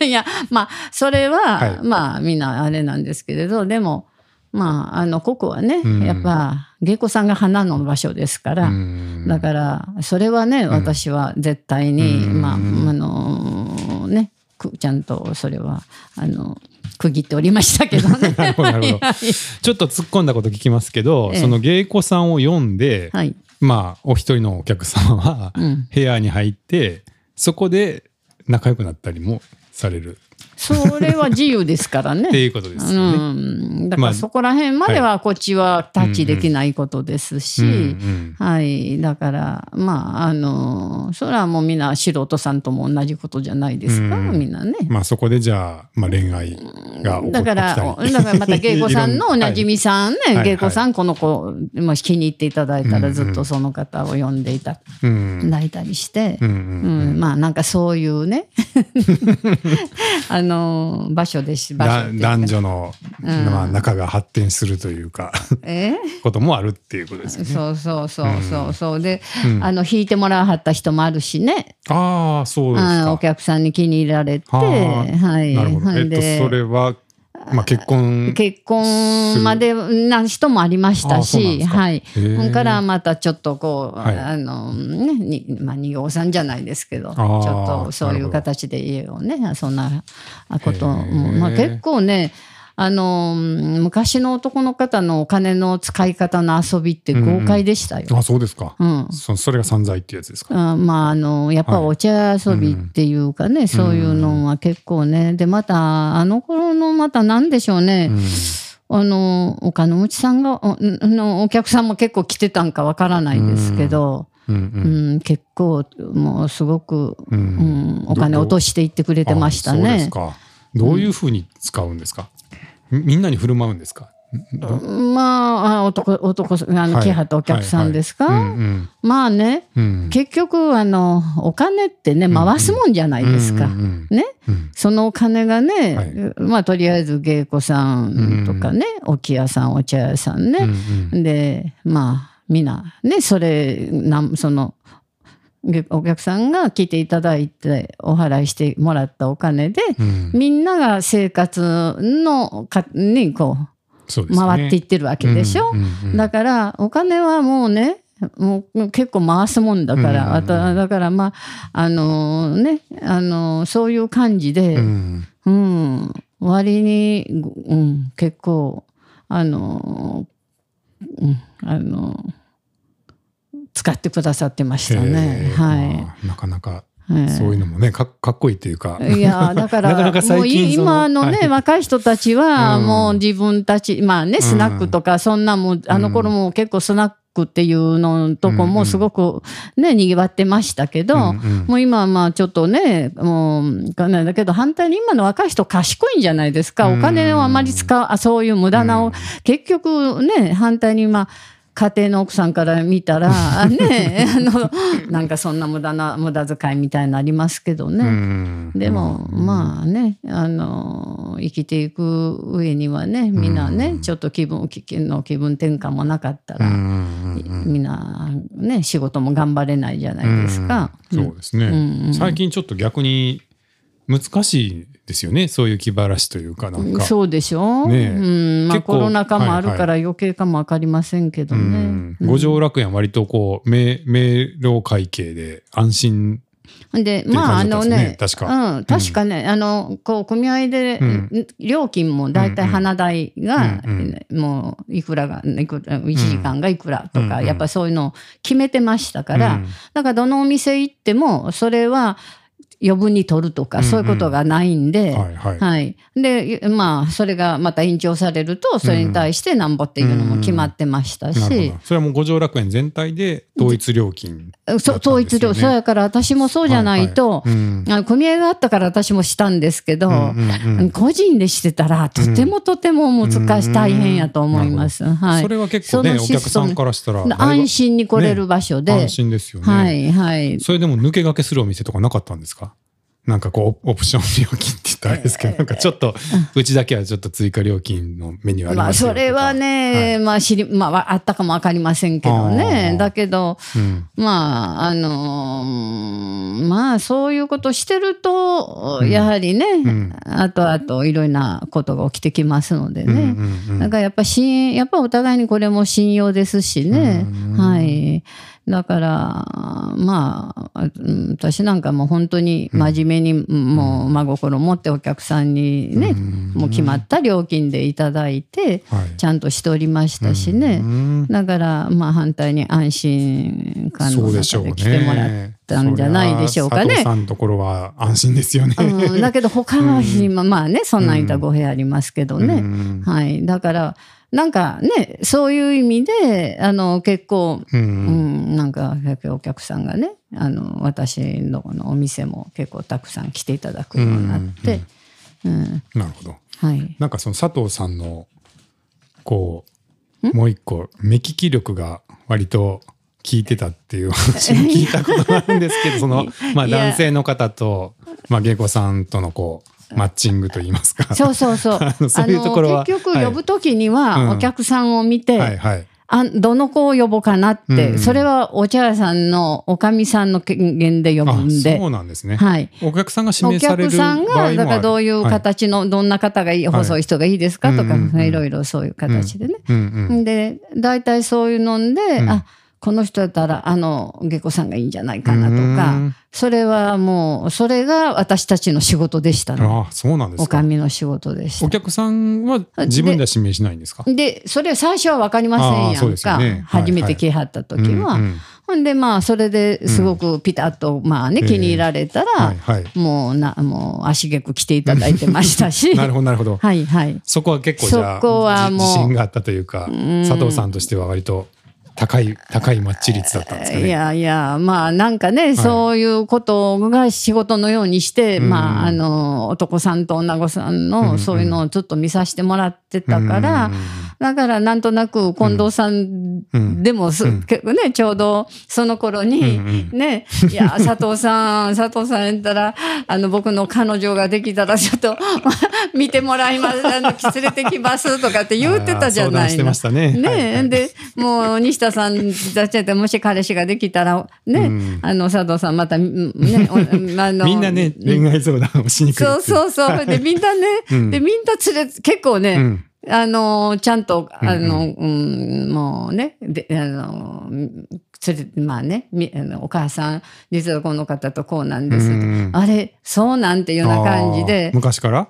ーいやまあそれは、はい。まあみんなあれなんですけれどでもまああのここはね、うん。やっぱ芸妓さんが花の場所ですから、うん。だからそれはね、私は絶対に、うん。まああのねくちゃんとそれはあの区切っておりましたけどね。なるほどなるほど。はい。ちょっと突っ込んだこと聞きますけど、ええ。その芸妓さんを読んで、はい、まあお一人のお客様はうん、部屋に入ってそこで仲良くなったりもされる。それは自由ですからね。っていうことですよね。うん、だかまあらそこら辺まではこっちはタッチできないことですし、はい、だからまああのそれはもうみんな素人さんとも同じことじゃないですか、うん。みんなね。まあそこでじゃあ、まあ、恋愛が起こだから、だからまた芸妓さんの おなじみさんね、はい。はい芸妓さんこの子、もし気に入っていただいたらずっとその方を呼んでいたうん。だいたりして、うん。まあなんかそういうね。あの場所です場男女の、まあ、仲が発展するというかえ？こともあるっていうことですよね。そうそうそうそうそう。で、うん。あの弾いてもらわはった人もあるしね、ああそうですか。あお客さんに気に入られて。はい。なるほど。えっとでそれはまあ結婚結婚までな人もありましたし、はい。それからまたちょっとこう、はいあのね、にまあ二号さんじゃないですけど、ちょっとそういう形で家をね、そんなことも、まあ結構ね。あの昔の男の方のお金の使い方の遊びって豪快でしたよ。あそうですか。うんそそれが散財っていうやつですか。あまああのやっぱはいお茶遊びっていうかね、そういうのは結構ねでまたあの頃のまた何でしょうね、うんあの岡野内さんがおのお客さんも結構来てたんかわからないですけど、うんううんん結構もうすごく、ううんん、お金落としていってくれてましたあそうですね。か。どういうふうに使うんですか？みみんなに振る舞うんですか？まああ男男あのはい来はったお客さんですか、はいはいうんまあねうん。うん結局あのお金ってね回すもんじゃないですか。うんうんね？うん。そのお金がね、はい。まあとりあえず芸妓さんとかね、置屋さんお茶屋さんね、うんうん。でまあみんなねそれなんそのげお客さんが来ていただいてお払いしてもらったお金で、うん。みんなが生活のかにこう回っていってるわけでしょ？うんうんうんだからお金はもうねもう結構回すもんだから、うんあとだからまああのねあのそういう感じで、うん。うん、割に、うん、結構あの、うん、あの使ってくださってましたね。はまあなかなかそういうのもねかかっこいいっていうか。いやだから なかなか最近もう今のね、はい。若い人たちはうん。もう自分たち、まあねスナックとかそんなもん、あの頃も結構スナックっていうのとこもすごくねにぎわってましたけど、うんうん。もう今はまあちょっとねもうかねだけど反対に今の若い人賢いんじゃないですか、うん。お金をあまり使うあそういう無駄な、うん。結局ね反対にまあ家庭の奥さんから見たら あねあのなんかそんな無駄な無駄遣いみたいなのありますけどね。うん。でも、まあねあの生きていく上にはねみんなね、ちょっと気分気の気分転換もなかったら、みんなね仕事も頑張れないじゃないですか。うん。そうですね、最近ちょっと逆に難しいですよね。そういう気晴らしというかなんか。そうでしょ、ねえ。うん。まあ、コロナ禍もあるから余計かも分かりませんけどうね。ん。五条楽園は割とこう明明朗会計で安心でいうまああのねね確か。うん、確かね、あのこう組合で、うん。料金も大体花代が、うんもういくらがいくら1時間がいくらとか、うん。やっぱそういうのを決めてましたから、うん。だからどのお店行ってもそれは余分に取るとか、そういうことがないんで。はいはい、はい、でまあそれがまた延長されるとそれに対してなんぼっていうのも決まってましたし、それはもう五条楽園全体で統一料金。ね、そ統一料そうやから私もそうじゃないと、組合があったから私もしたんですけど、うんうんうん。個人でしてたらとてもとても難しい、うん大変やと思います。はい、それは結構ねお客さんからしたら安心に来れる場所で、安心ですよね、はいはい。それでも抜け駆けするお店とかなかったんですか？なんかこうオプション料金って言ったらあれですけど、なんかちょっとうちだけはちょっと追加料金のメニューありまあますよそれはね、まあ知り、まああったかもわかりませんけどあね。ー。だけど、うん。まあ、あのーまあそういうことしてると、やはりね、ん。あとあといろいろなことが起きてきますのでね。うんうんうんだからやっぱ信やっぱお互いにこれも信用ですしね、うん。はいだからまあうん私なんかもう本当に真面目に、もう真心持ってお客さんにね、もう決まった料金でいただいて、はい。ちゃんとしておりましたしね、うん。だからまあ反対に安心感の。中で来てもらったんじゃないでしょうかね。そりゃ佐藤。さんのところは安心ですよね。うん、だけど他は今、まあねそんなんいったら語弊ありますけどね、うん。はい。だからなんかねそういう意味であの結構ううんん、なんかお客さんがねあの私のこのお店も結構たくさん来ていただくようになって、うん。なるほど。はい、なんかその佐藤さんのこうもう一個目利き力が割と効いてたっていう話を 聞いたことがあるんですけどそのまあ男性の方とまあ芸妓さんとのこうマッチングといいますか。そうそうそう。あのそういうところは結局はい。呼ぶ時にうんはお客さんを見て、はいはい。あどの子を呼ぼうかなって、うんそれはお茶屋さんのおかみさんの権限で呼ぶあんで。そうなんですね。はい。お客さんが指お名される客さんがだからどういうはい。形の、どんな方がいいはい細い人がいいですかとか、うんうんうんいろいろそういう形でね。うんうんで大体そういうので、ん。あこの人だったらあの下戸さんがいいんじゃないかなとうかんそれはもうそれが私たちの仕事でしたのあそうなんですおかか。みの仕事でしたお。客さんは自分では指名しないんですか？でそれ最初は分かりませんやんか、ねはい初めて来はった時は。うんうんほんでまあそれですごくピタッとまあね、ええ気に入られたら、はいはい。もうなもう足げく来ていただいてましたしなるほどなるほど。はいはいそこは結構じゃあそこはもうじ自信があったというか佐藤さんとしては割と高い高いマッチ率だったんですかね。いやいやまあなんかね、そういうことが仕事のようにして、うん。まああの男さんと女子さんうんのそういうのをずっと見させてもらってたから、うんだからなんとなく近藤さんうんでもす、うん。ねちょうどその頃に、うんねいや佐藤さん 佐藤さんやったらあの僕の彼女ができたらちょっと 見てもらいますあの 連れてきますとかって言ってたじゃないの。談してま。したね。ねはいはい。でもう西田さんたちやってもし彼氏ができたらね、うん。あの佐藤さんまたうんねおあのみんなね恋愛相談をしに来るそうそうそう。でみんなね、うん。でみんな連れ結構ね、うんあのちゃんとあの、ううんもうねであの連れまあねみあのお母さん実はこの方とこうなんですあれそうなんていうような感じで。昔から？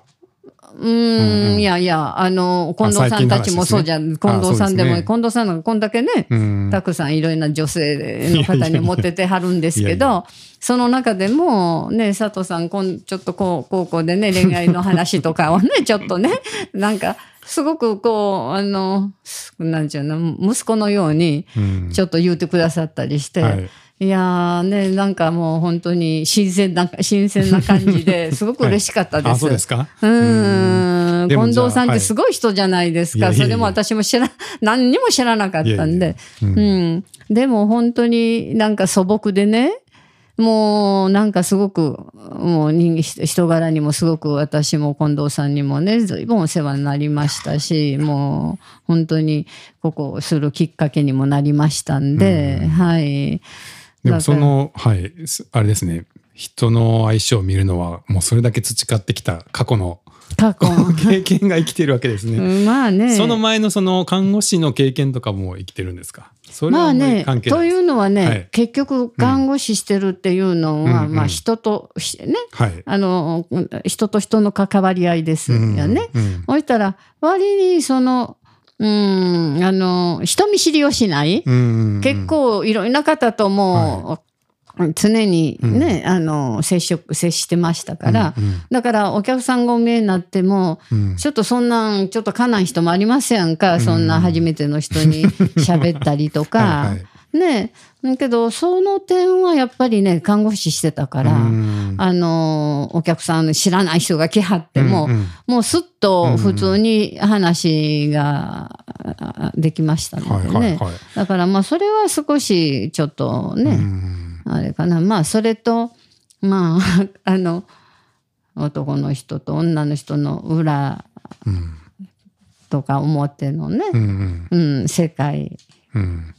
うーんいやいやあの近藤さんたちもそうじゃん、近藤さんでも近藤さんなんかこんだけね、うん。たくさんいろいろな女性の方に持っててはるんですけどその中でもね佐藤さんこんちょっとこう高校でね恋愛の話とかをねちょっとねなんかすごくこうあのなんちゅうの息子のようにうん。ちょっと言うてくださったりして。はい。いやーねなんかもう本当に新鮮な新鮮な感じで すごく嬉しかったです。あそうですか？うーん。近藤さんってすごい人じゃないですか、それも私も知ら何にも知らなかったんで。いやいや。うん。うん、でも本当になんか素朴でねもうなんかすごくもう人人柄にもすごく私も近藤さんにもね随分お世話になりましたしもう本当にここをするきっかけにもなりましたんで、はい。でもそのはいすあれですね。人の相性を見るのはもうそれだけ培ってきた過去の過去経験が生きてるわけですね。うんまあね。その前のその看護師の経験とかも生きてるんですか？それはまあねというのはね、はい。結局看護師してるっていうのは、うん。うん。まあ人としねはい。あの人と人の関わり合いですよね。うんそしたら割にそのうんあの人見知りをしない、うん結構いろんな方とも、常にね、あの接触接してましたから、うんうん。だからお客さんがお見えになっても、うん。ちょっとそんなんちょっとかない人もありますやんか、そんな初めての人に 喋ったりとか。はいはい。ね。だけどその点はやっぱりね看護師してたから、うん。あのお客さん知らない人が来はっても、うんうん。もうすっと普通に話があできましたのでね、だからまあそれは少しちょっとね、うんあれかな。まあそれとまあ あの男の人と女の人の裏うんとか表のね、うん。うん、世界うん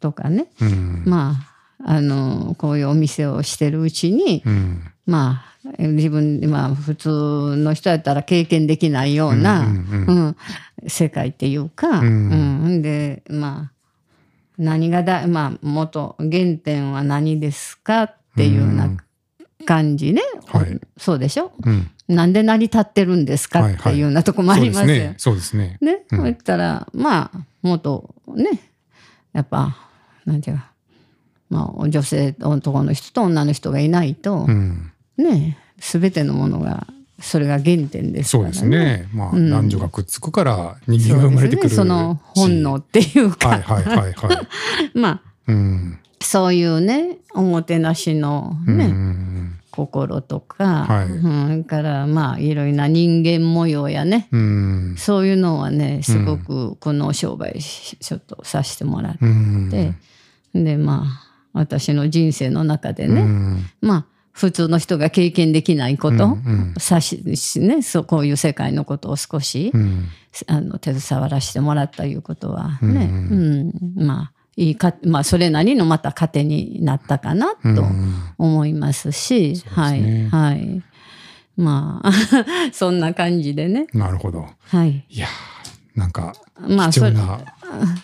とかね、うん。まああのこういうお店をしてるうちに、うん。まあ自分まあ普通の人やったら経験できないような、うん世界っていうか、うん。うん。でまあ何がだ、まあ、元、原点は何ですかっていうよううなん感じね。はいそうでしょ？うん。なんで成り立ってるんですかはいはいっていうようなとこもありますよ。そうですね。そうですね。ね、うんそう言ったら、まあ、元、ね、やっぱ、なんていうか、まあ、女性、男の人と女の人がいないとう、ん。ね、すべてのものが、それが原点ですそうです。ね。まあ、うん男女がくっつくから人間が。生まれてくるし。その本能っていうか、はいはいはいはい。まあ、うん。そういうね、おもてなしのうね、ん。心とか、はいうん、からまあいろいろな人間模様やね、うん。そういうのはねすごくこの商売しちょっとさせてもらっうん。て、でまあ私の人生の中でね、うんまあ普通の人が経験できないこと、うんさしねそうこういう世界のことを少し、うん。あの携わらせてもらったいうことはね、ううん。まあいいかまあそれなりのまた糧になったかなとうん。思いますし、そうですはねい。はい。まあ そんな感じでね。なるほど。はい。いやーなんかまあ貴重な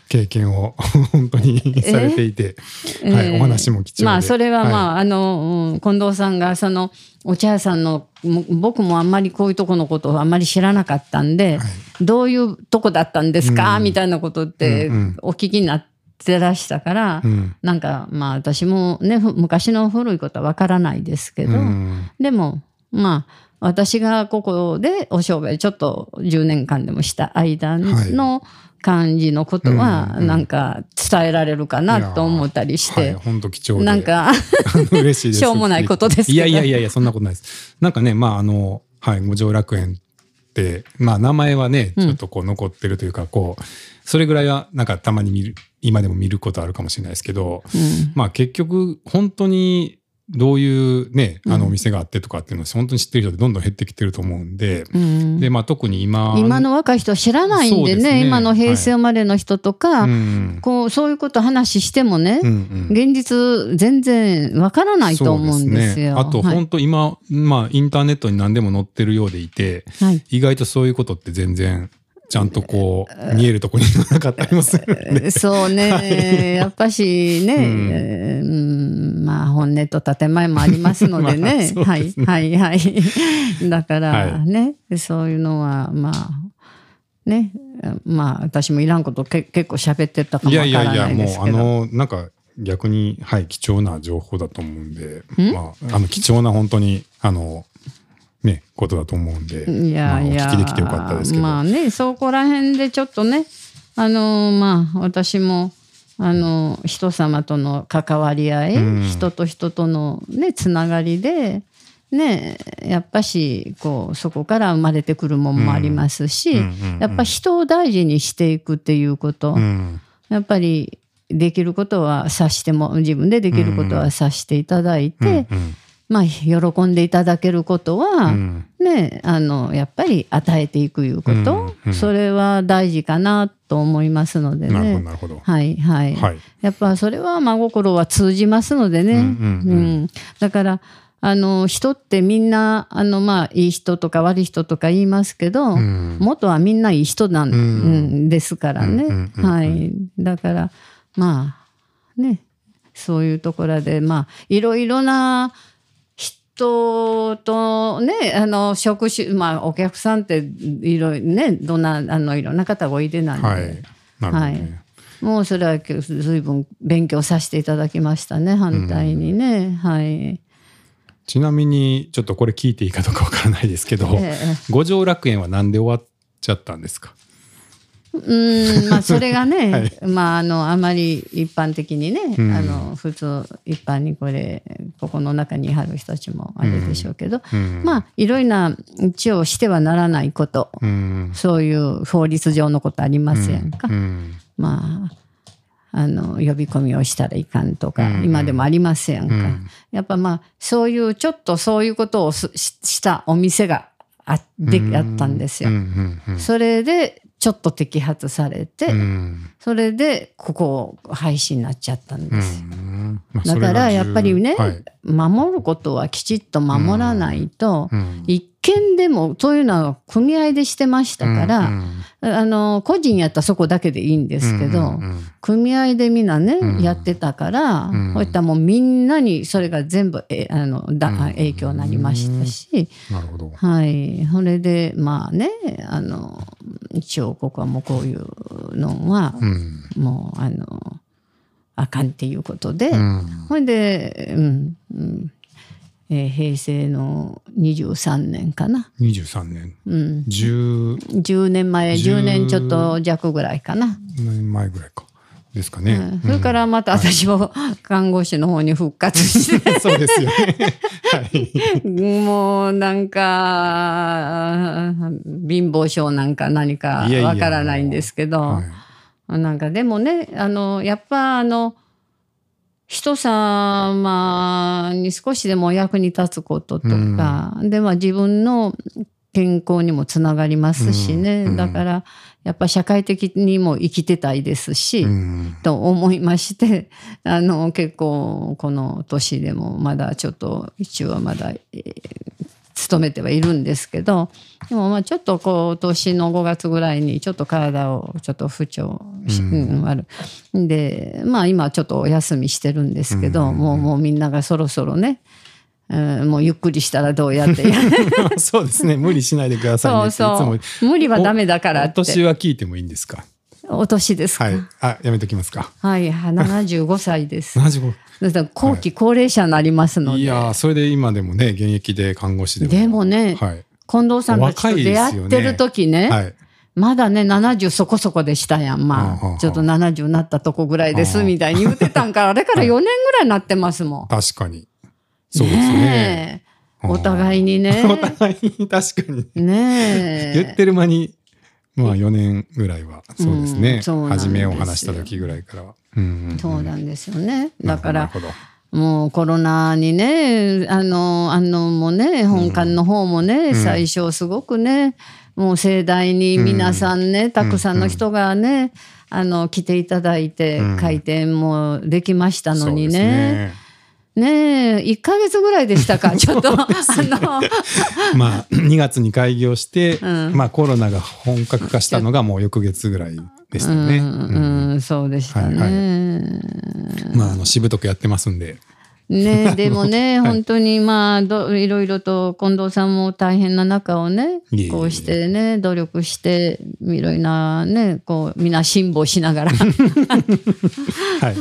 経験を 本当にされていて、はい、えー。お話も貴重で。まあそれはまあ、あ、あの、うん近藤さんがそのお茶屋さんのも僕もあんまりこういうとこのことをあんまり知らなかったんで、はい。どういうとこだったんですか、うん。みたいなことってお聞きになってらしたから、うん。なんかまあ私もねふ昔の古いことはわからないですけど、うん。でもまあ私がここでお商売ちょっと10年間でもした間の感じのことはうんうんなんか伝えられるかなと思ったりしはい、て、本当貴重で。なんか 嬉しいです。しょうもないことですけどいやいやいやいや、そんなことないです。なんかね、まあ、あの、はい、五条楽園って、まあ、名前はね、うんちょっとこう残ってるというか、こう、それぐらいは、なんかたまに見る、今でも見ることあるかもしれないですけど、うんまあ、結局、本当に、どういうね、あうん。のお店があってとかっていうのを本当に知ってる人ってどんどん減ってきてると思うんで、うん。で、まあ特に今、今の若い人は知らないんでねですね。今の平成生まれの人とか、うん、こうそういうこと話してもね、うんうん。現実全然わからないと思うんですよ。あとはい。本当今、まあインターネットに何でも載ってるようでいて、はい。意外とそういうことって全然ちゃんとこう見えるとこになかったりもする。そうね、やっぱしね、うん。まあ本音と建前もありますのでね、まあそうはいですね。はいはい。だからね、そういうのはまあね、まあ私もいらんことけ結構喋ってたかもいわからやいやいや、もうあないですけど。の、なんか逆に、はい、貴重な情報だと思うんで、ん？まあ、あの貴重な本当に、あの、ね、ことだと思うんで、いやいや、まあ、お聞きできてよかったですけど。まあね、そこら辺でちょっとね、あのまあ私もあの人様との関わり合い、うん人と人とのねつながりで。ね、やっぱしこうそこから生まれてくるもんもありますし、うんうんうんうんやっぱ人を大事にしていくっていうこと、うんやっぱりできることはさしても自分でできることはさしていただいて、うんまあ喜んでいただけることは、うん。ね、あのやっぱり与えていくいうこと、うんうん。それは大事かなと思いますのでなるほど、ね。はいはい、はい。やっぱそれは真心は通じますのでね、うんうんうん。だからあの人ってみんなあの、まあ、いい人とか悪い人とか言いますけど、うん。元はみんないい人なん、うん。うんですからね、はい、だからまあねそういうところでまあいろいろな人とねあの職種まあお客さんっていろいろねどんなあのいろんな方がおいでなんで、はい。なるほどね。もうそれは随分勉強させていただきましたね反対にね、はい。ちなみに、ちょっとこれ聞いていいかどうかわからないですけど、ええ五条楽園はなんで終わっちゃったんですか？うーんまあそれがね、はいまああのあまり一般的にね、うんあの普通一般にこれここの中にいはる人たちもあれでしょうけど、うんまあいろいろな一応してはならないこと、うん。そういう法律上のことありますやんか。うん。まああの呼び込みをしたらいかんとか、うん今でもありますやんか。うんやっぱまあそういうちょっとそういうことをすししたお店があでうんあったんですよ。それでちょっと摘発されて、うん。それでここ廃止になっちゃったんうです。ん。まあだからやっぱりね、はい。守ることはきちっと守らないと、うん。一県でもそういうのは組合でしてましたから、うんあの個人やったらそこだけでいいんですけど、うんうんうん。組合でみんなね、うん。やってたから、うん。こういったもうみんなにそれが全部えあのだ、うん影響になりましたし、なるほど。はい、それでまあねあの一応ここはもうこういうのは、うん。もうあのあかんっていうことで、うん。ほいで、うんうんえー平成の23年かな、23年。うん、10 10年前10 10年ちょっと弱ぐらいかな。年前ぐらいか。ですかね。うん。それからまた私も看護師の方に復活して、そうですよね。はい。もうなんか貧乏症なんか何かわからないんですけど。はい。なんかでもねあのやっぱあの人様に少しでもお役に立つこととか、でまあ自分の健康にもつながりますしね、うん。だからやっぱ社会的にも生きてたいですし、うん。と思いましてあの結構この年でもまだちょっと一応はまだ、えー勤めてはいるんですけどでもまあちょっと今年の5月ぐらいにちょっと体をちょっと不調し、うん。うん悪いでまあ今ちょっとお休みしてるんですけど、うん。もうもうみんながそろそろね、うんもうゆっくりしたらどうやって。や そうですね。無理しないでくださいねそうそう。無理はダメだからおって。年は聞いてもいいんですか？お年ですか？はい。あ、やめときますか。はい、75歳です。75。だから後期高齢者になりますので。いやーそれで今でもね現役で看護師でも。でもね、はい。近藤さんたちと出会ってる時ね、はい。まだね、70そこそこでしたやん。まはあちょっと70になったとこぐらいです、はあみたいに言ってたんから、あれから4年ぐらいになってますもん。確かに。そうですね。ねえお互いにね。お互いに確かに。ねえ。言ってる間に、まあ4年ぐらいは、そうですね。うん初めを話した時ぐらいからは。うんそうなんですよね。だから。もうコロナにね、あの、あのもね、本館の方もね、最初すごくね、もう盛大に皆さんね、たくさんの人がね、あの、来ていただいてうん、開店もできましたのにね。ねえ、1ヶ月ぐらいでしたか、ちょっと、あの、まあ2月に開業して、うんまあコロナが本格化したのがもう翌月ぐらいでしたよね。ううんん、うんそうでしたはいね。まああのしぶとくやってますんで。ね でもね、本当にまあどいろいろと近藤さんも大変な中をねこうしてね努力していろいろなねこうみんな辛抱しながら。はい。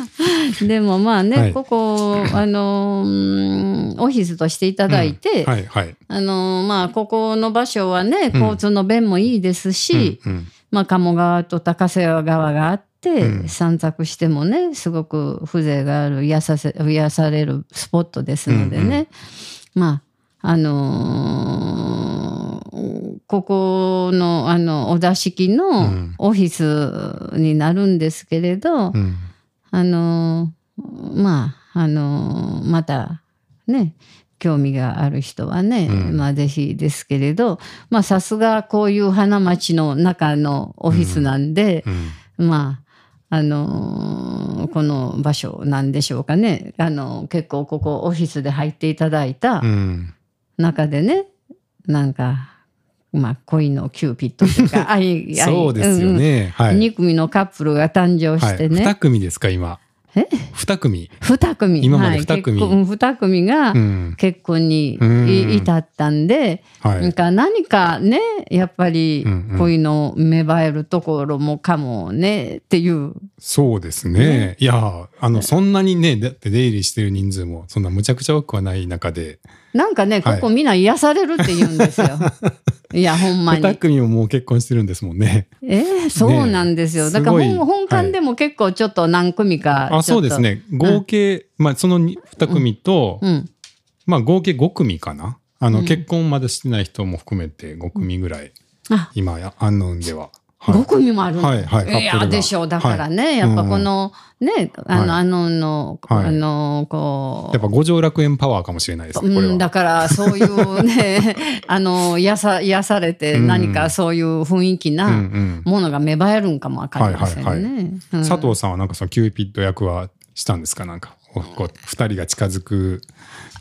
でもまあね、はい。ここあのうんオフィスとしていただいて、はいはい。あのまあここの場所はね交通の便もいいですし、うんうん。まあ、鴨川と高瀬川があって、うん。散策してもねすごく風情がある癒させ癒されるスポットですのでね、まああのーここのあのお座敷うのん。オフィスになるんですけれど、うん。あのーまああのーまたね興味がある人はね、うん。まあぜひですけれどまあさすがこういう花町の中のオフィスなんで、うん。まああのーこの場所なんでしょうかね。あの結構ここオフィスで入っていただいたうん。中でね、なんかまあ恋のキューピッドというか 愛愛そうですようん。ね。はい。うん2組のカップルが誕生してね、はい、2組ですか今え？2組。二組。今まではい。二組。結婚二組がうん。結婚にうん。い至ったんで、はい。なんか何かねやっぱりうんうん。恋の芽生えるところもかもねっていう。そうですね。いやあのそんなにねだって出入りしてる人数もそんなむちゃくちゃ多くはない中でなんかねこはい。こみんな癒されるって言うんですよ。い、やほんまに。2。組ももう結婚してるんですもんね。えーそうなんですよ。ねだから本本館でも結構ちょっと何組かあそうです。ね。合計、まあその2組と、うん。まあ合計5組かな。あの、うん。結婚までしてない人も含めて5組ぐらい、あ。今やアンノウンでは、はい。5組もある。んだはいはい。いやでしょう。だからね、やっぱこの、ねあの、はい。あのの、はい。あのこう。やっぱ五条楽園パワーかもしれないですねうん、だからそういうね あの癒さ癒されてうん。何かそういう雰囲気なんものが芽生えるんかもわかりませんね。佐藤さんはなんかそのキューピッド役はしたんですか？なんかこう二人が近づく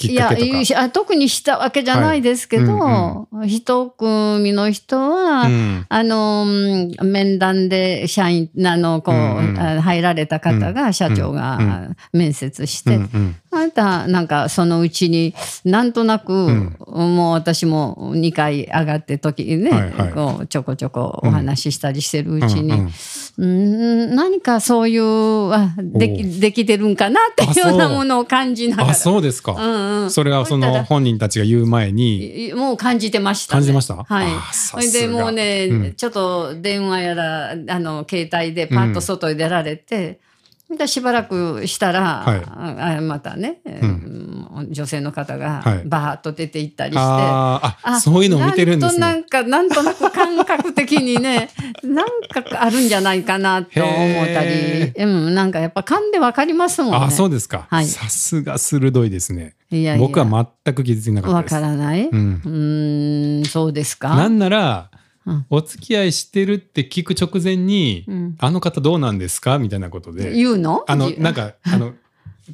きいやっかけとか。特にしたわけじゃないですけど、はい一組の人は、うん。あのうん面談で社員あのこう、うんうん。あ入られた方が社長うん。が面接して、うんうんあなたなんかそのうちになんとなく、ん。もう私も2回上がって時にね、はいはい。こうちょこちょこお話ししたりしてるうちに、うんうんうん。何かそういうあでおきできてるんかなっていうようなものを感じながら。あそうですか、うんうん。それはその本人たちが言う前に。いもう感じてました、ね。感じてました？はい。でもうね、うん。ちょっと電話やら、あの、携帯でパッと外に出られて、でしばらくしたら、はい。またね、うん。女性の方がはい。バーッと出て行ったりして、あーあそういうのを見てるんですね。なんとなんか、なんとなく感覚的にね、なんかあるんじゃないかなと思ったへり、うん、なんかやっぱ勘でわかりますもんね。あそうですか、はい。さすが鋭いですね。いやいや。僕は全く気づいてなかったわです。からない、ううんーん、そうですか？なんなら、うん。お付き合いしてるって聞く直前に、うん。あの方どうなんですか？みたいなことで。言うの？あのなんかあの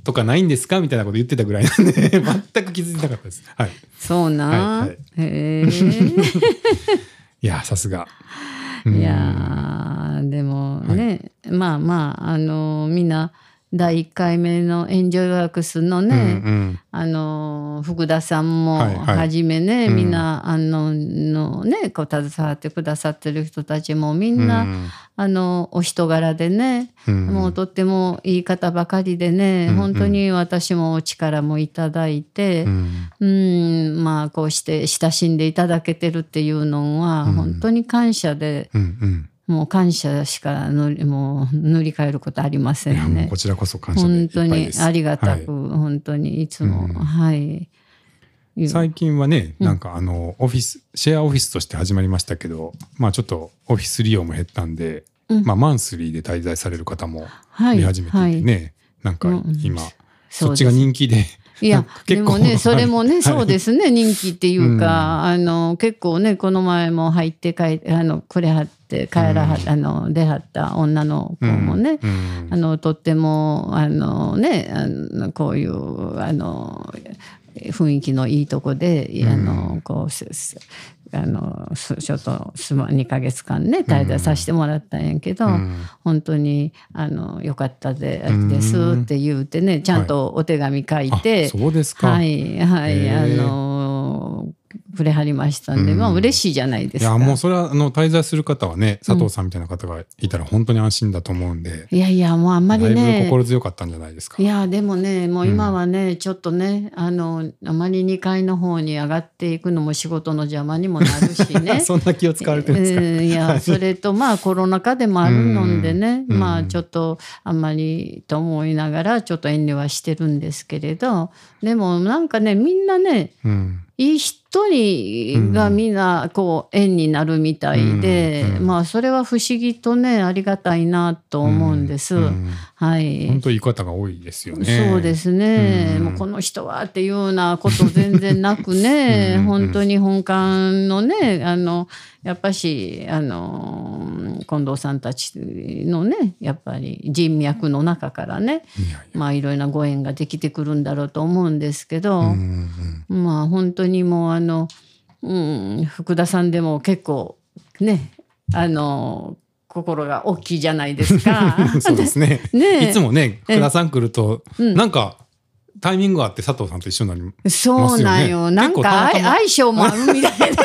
とかないんですか？みたいなこと言ってたぐらいなんで 全く気づいてなかったです。はい。そうな、はいはい。へえ いやさすが。いやーでもね、まあまああのみんな第1回目のエンジョイワークスのね、うんうん。あの福田さんもはいはい。はじめね、うん。みんなあののねこう携わってくださってる人たちもみんな、うん。あのお人柄でね、うん。もうとってもいい方ばかりでね、うん。本当に私もお力もいただいて、うん。うん、まあこうして親しんでいただけてるっていうのはうん。本当に感謝で、うんうんもう感謝しか塗りもう塗り替えることありませんね。こ。ちらこそ感謝でいっ本当ぱいです。にありがたはい。く、本当にいつも、うんはい。いう。最近はね、なんかあのオフィスシェアオフィスとして始まりましたけどまあちょっとオフィス利用も減ったんで、うん。まあマンスリーで滞在される方もはい見始めていてね、なんかうん今、そっちが人気で。いや、で結構もね、それもね、はい。そうですね、人気っていうか、あの、結構ね、この前も入って帰あの、くれはって、帰らは、あの、出はった女の子もね、うん。あの、とっても、あのね、あのこういう、あの、雰囲気のいいとこで、あの、こう、すすあの、すちょっと、すま、2ヶ月間ね、滞在させてもらったんやけど、うん。本当に、あの、よかったでうん。ですって言うてね、ちゃんとお手紙書いて、あそうですか、はい、はい、あのくれはりましたんで、うんまあ嬉しいじゃないですか。いやもうそれはあの滞在する方はね佐藤さんみたいな方がいたら本当に安心だと思うんで、いやいや、もうあんまりね。心強かったんじゃないですか。いやでもねもう今はね、ちょっとねあのあまり2階の方に上がっていくのも仕事の邪魔にもなるしね そんな気を使われてるんですか？うんいやそれとまあコロナ禍でもあるのでね、うんまあちょっとあんまりと思いながらちょっと遠慮はしてるんですけれどでもなんかねみんなねうんいい人にがみんなこう縁になるみたいで、うんうんまあそれは不思議とねありがたいなと思うんです。うんはい。本当いい方が多いですよね。そうですね、うんもうこの人はっていうようなこと全然なくね うん本当に本館のねあのやっぱしあの近藤さんたちのねやっぱり人脈の中からねまあいろいろなご縁ができてくるんだろうと思うんですけど、まあ本当にもうあの、うん、福田さんでも結構ねあの心が大きいじゃないですか。そうですね。ねえいつもね、福田さん来ると、うんなんか、タイミングがあって佐藤さんと一緒になりそうなんよ。ますよねなんか結構たまたま相相性もあるみたいでね。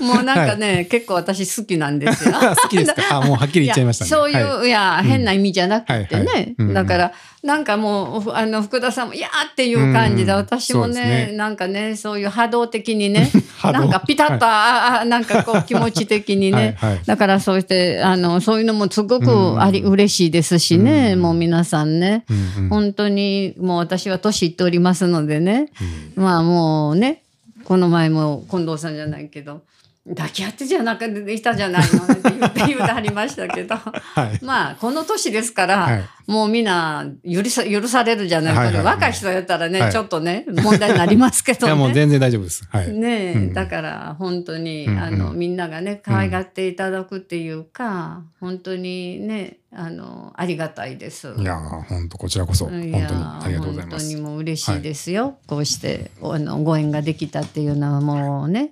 もうなんかね、結構私好きなんですよ。好きですか？あ、もうはっきり言っちゃいましたね。やそういう、、はいや、変な意味じゃなくてね。はいはいうんだから、なんかもう、ふあの、福田さんも、いやーっていう感じで、うん私もねねなんかね、そういう波動的にね、なんかピタッと、ああなんかこう気持ち的にね。はいはい。だからそうして、あの、そういうのもすごくあり、うん。嬉しいですしね、うんもう皆さんね。うんうん。本当にもう私は年いっておりますのでね、まあもうねこの前も近藤さんじゃないけど抱き合ってじゃなくていたじゃないのって言って言うてはりましたけどはい。まあこの年ですから、はい。もうみんな許さ許されるじゃない、はいはいはい若い人やったらね、はいちょっとね問題になりますけ いや、どね。もう全然大丈夫です。はい。ねえ、うんだから本当に、うんうんあのみんながね可愛がっていただくっていうか、本当にねあのありがたいです。いやー、本当こちらこそ、本当にいやありがとうございます本当に。もう嬉しいですよ、こうしてあのご縁ができたっていうのはもうね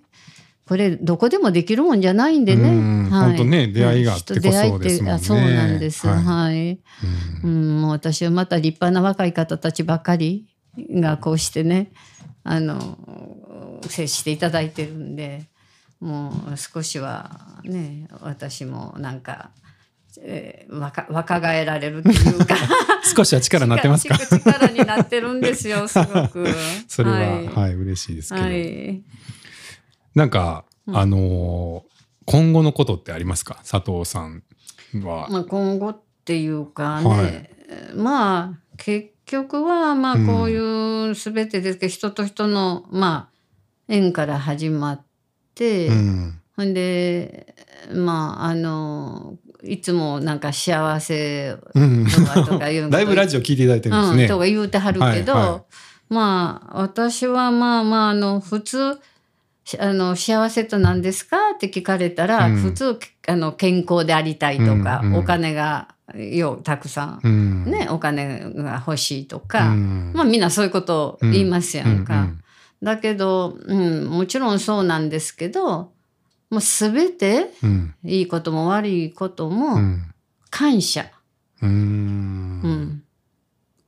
これどこでもできるもんじゃないんでね、うん本当ね出会いがあってこそ人出会いってですもんねあそうなんです。はい。はい、うん。うん、もう私はまた立派な若い方たちばかりがこうしてねあの接していただいてるんでもう少しはね私もなんか、えー若若返られるっていうか。少しは力になってますか？力力になってるんですよすごく。それは、はい。はい、嬉しいですけど。はいなんか、あのー今後のことってありますか？佐藤さんは。まあ、今後っていうかね、はいまあ結局はまあうんこういう全てですけど、人と人のまあ縁から始まって、うん。ほんでまああのいつもなんか幸せうんとかとかいうのだいぶラジオ聞いていただいてるんですね。うん、とか言うてはるけど、はいはまあ私はまあまああの普通しあの幸せと何ですか？って聞かれたら、うん。普通あの健康でありたいとか、うんうん。お金がようたくさん、うん。ねお金が欲しいとか、うん。まあみんなそういうことを言いますやんか。うんだけど、うん、もちろんそうなんですけどもう全てうん。いいことも悪いことうもん。感謝。うん。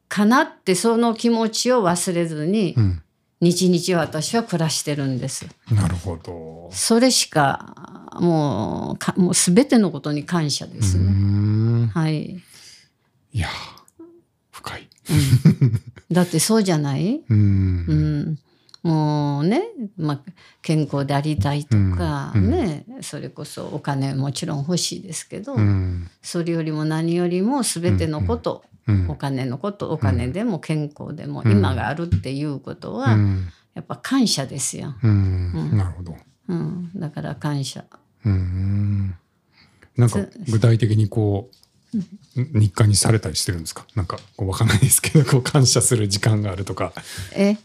かなってその気持ちを忘れずにうん日々私は暮らしてるんです。なるほど。それしかもうかもう全てのことに感謝ですうね。ん。はい、いや深い。だってそうじゃない、う うん。ん、もうね、まあ、健康でありたいとか、うん。ねそれこそお金もちろん欲しいですけど、うん。それよりも何よりも全てのこと、うん。お金のことお金でも健康でもうん。今があるっていうことは、うん。やっぱ感謝ですよ、うん。なるほど。うん、だから感謝。うん。なんか具体的にこう日課にされたりしてるんですか？なんかこうわかんないですけど こう感謝する時間があるとか。え？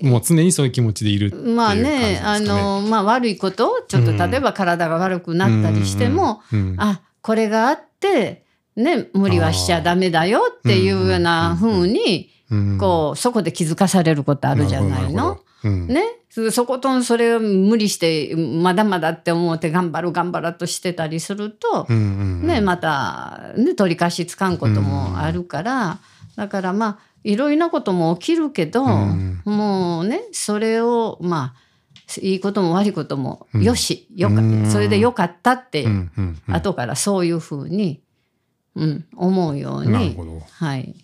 もう常にそういう気持ちでいるっていう感じまあですかね。あのまあ悪いことちょっとうん。例えば体が悪くなったりしても、うん。うん。あこれがあってね無理はしちゃダメだよっていうような風にうん。こうそこで気づかされることあるじゃないの？ね？そそことそれを無理してまだまだって思って頑張る頑張らとしてたりすると、ね、また、ね、取り返しつかんこともあるから、だからまあいろいろなことも起きるけど、んもうねそれをまあいいことも悪いこともうんよし、よかうん。それでよかったって、後からそういうふうに、うん、思うように。なるほど。はい、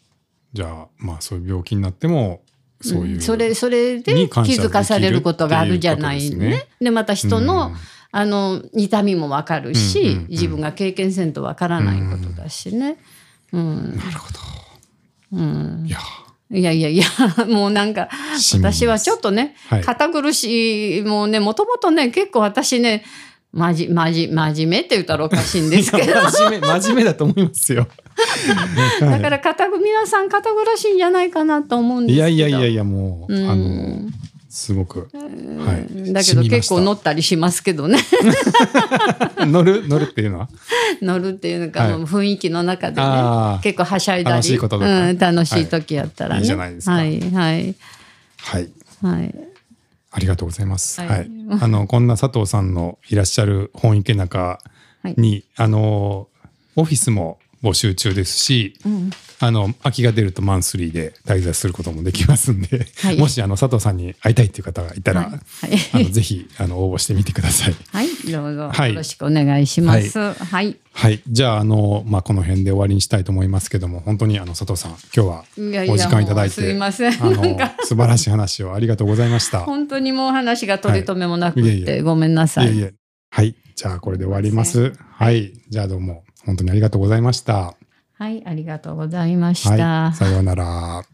じゃあまあそういう病気になってもそういう、ん。それそれで気づかされることがあるじゃないね。ことでまた人の,、うん。あの痛みもわかるし、うんうんうん。自分が経験せんとわからないことだしね。うん。なるほど。うん。いや。いやいやいや、もうなんか、私はちょっとね、はい。堅苦しい、もうね、もともとね、結構私ね、まじ、まじ、真面目って言ったらおかしいんですけど、真面目真面目だと思いますよ。だから堅く、皆さん堅苦しいんじゃないかなと思うんですけど。いやいやいやいやもう、うん。あのすごく、はい、だけど結構乗っったりしますけどね。乗る乗るっていうのは？乗るっていうのか、はい。雰囲気の中でね。結構はしゃいだり。楽しいこととかうん、楽しい時やったらね。はい。いいじゃないですか。はい、はい、はい。はい。ありがとうございます。は。はいいあの、こんな佐藤さんのいらっしゃる本池中に、あの、オフィスも募集中ですし、うんあの、空きが出るとマンスリーで滞在することもできますんで、はいもし、あの、佐藤さんに会いたいっていう方がいたら、はいあのぜひ、あの、応募してみてください。はい、どうぞはいよろしくお願いします。はい。はい。じゃあ、あの、まあ、この辺で終わりにしたいと思いますけども、本当に、あの、佐藤さん、今日はお時間いただいて、すいませんあの、素晴らしい話をありがとうございました。本当にもう話が取り留めもなくって、はいいえいえごめんなさい。いえいえ。はい。じゃあ、これで終わります。はい。じゃあ、どうも、本当にありがとうございました。はい、ありがとうございました。はい。さようなら。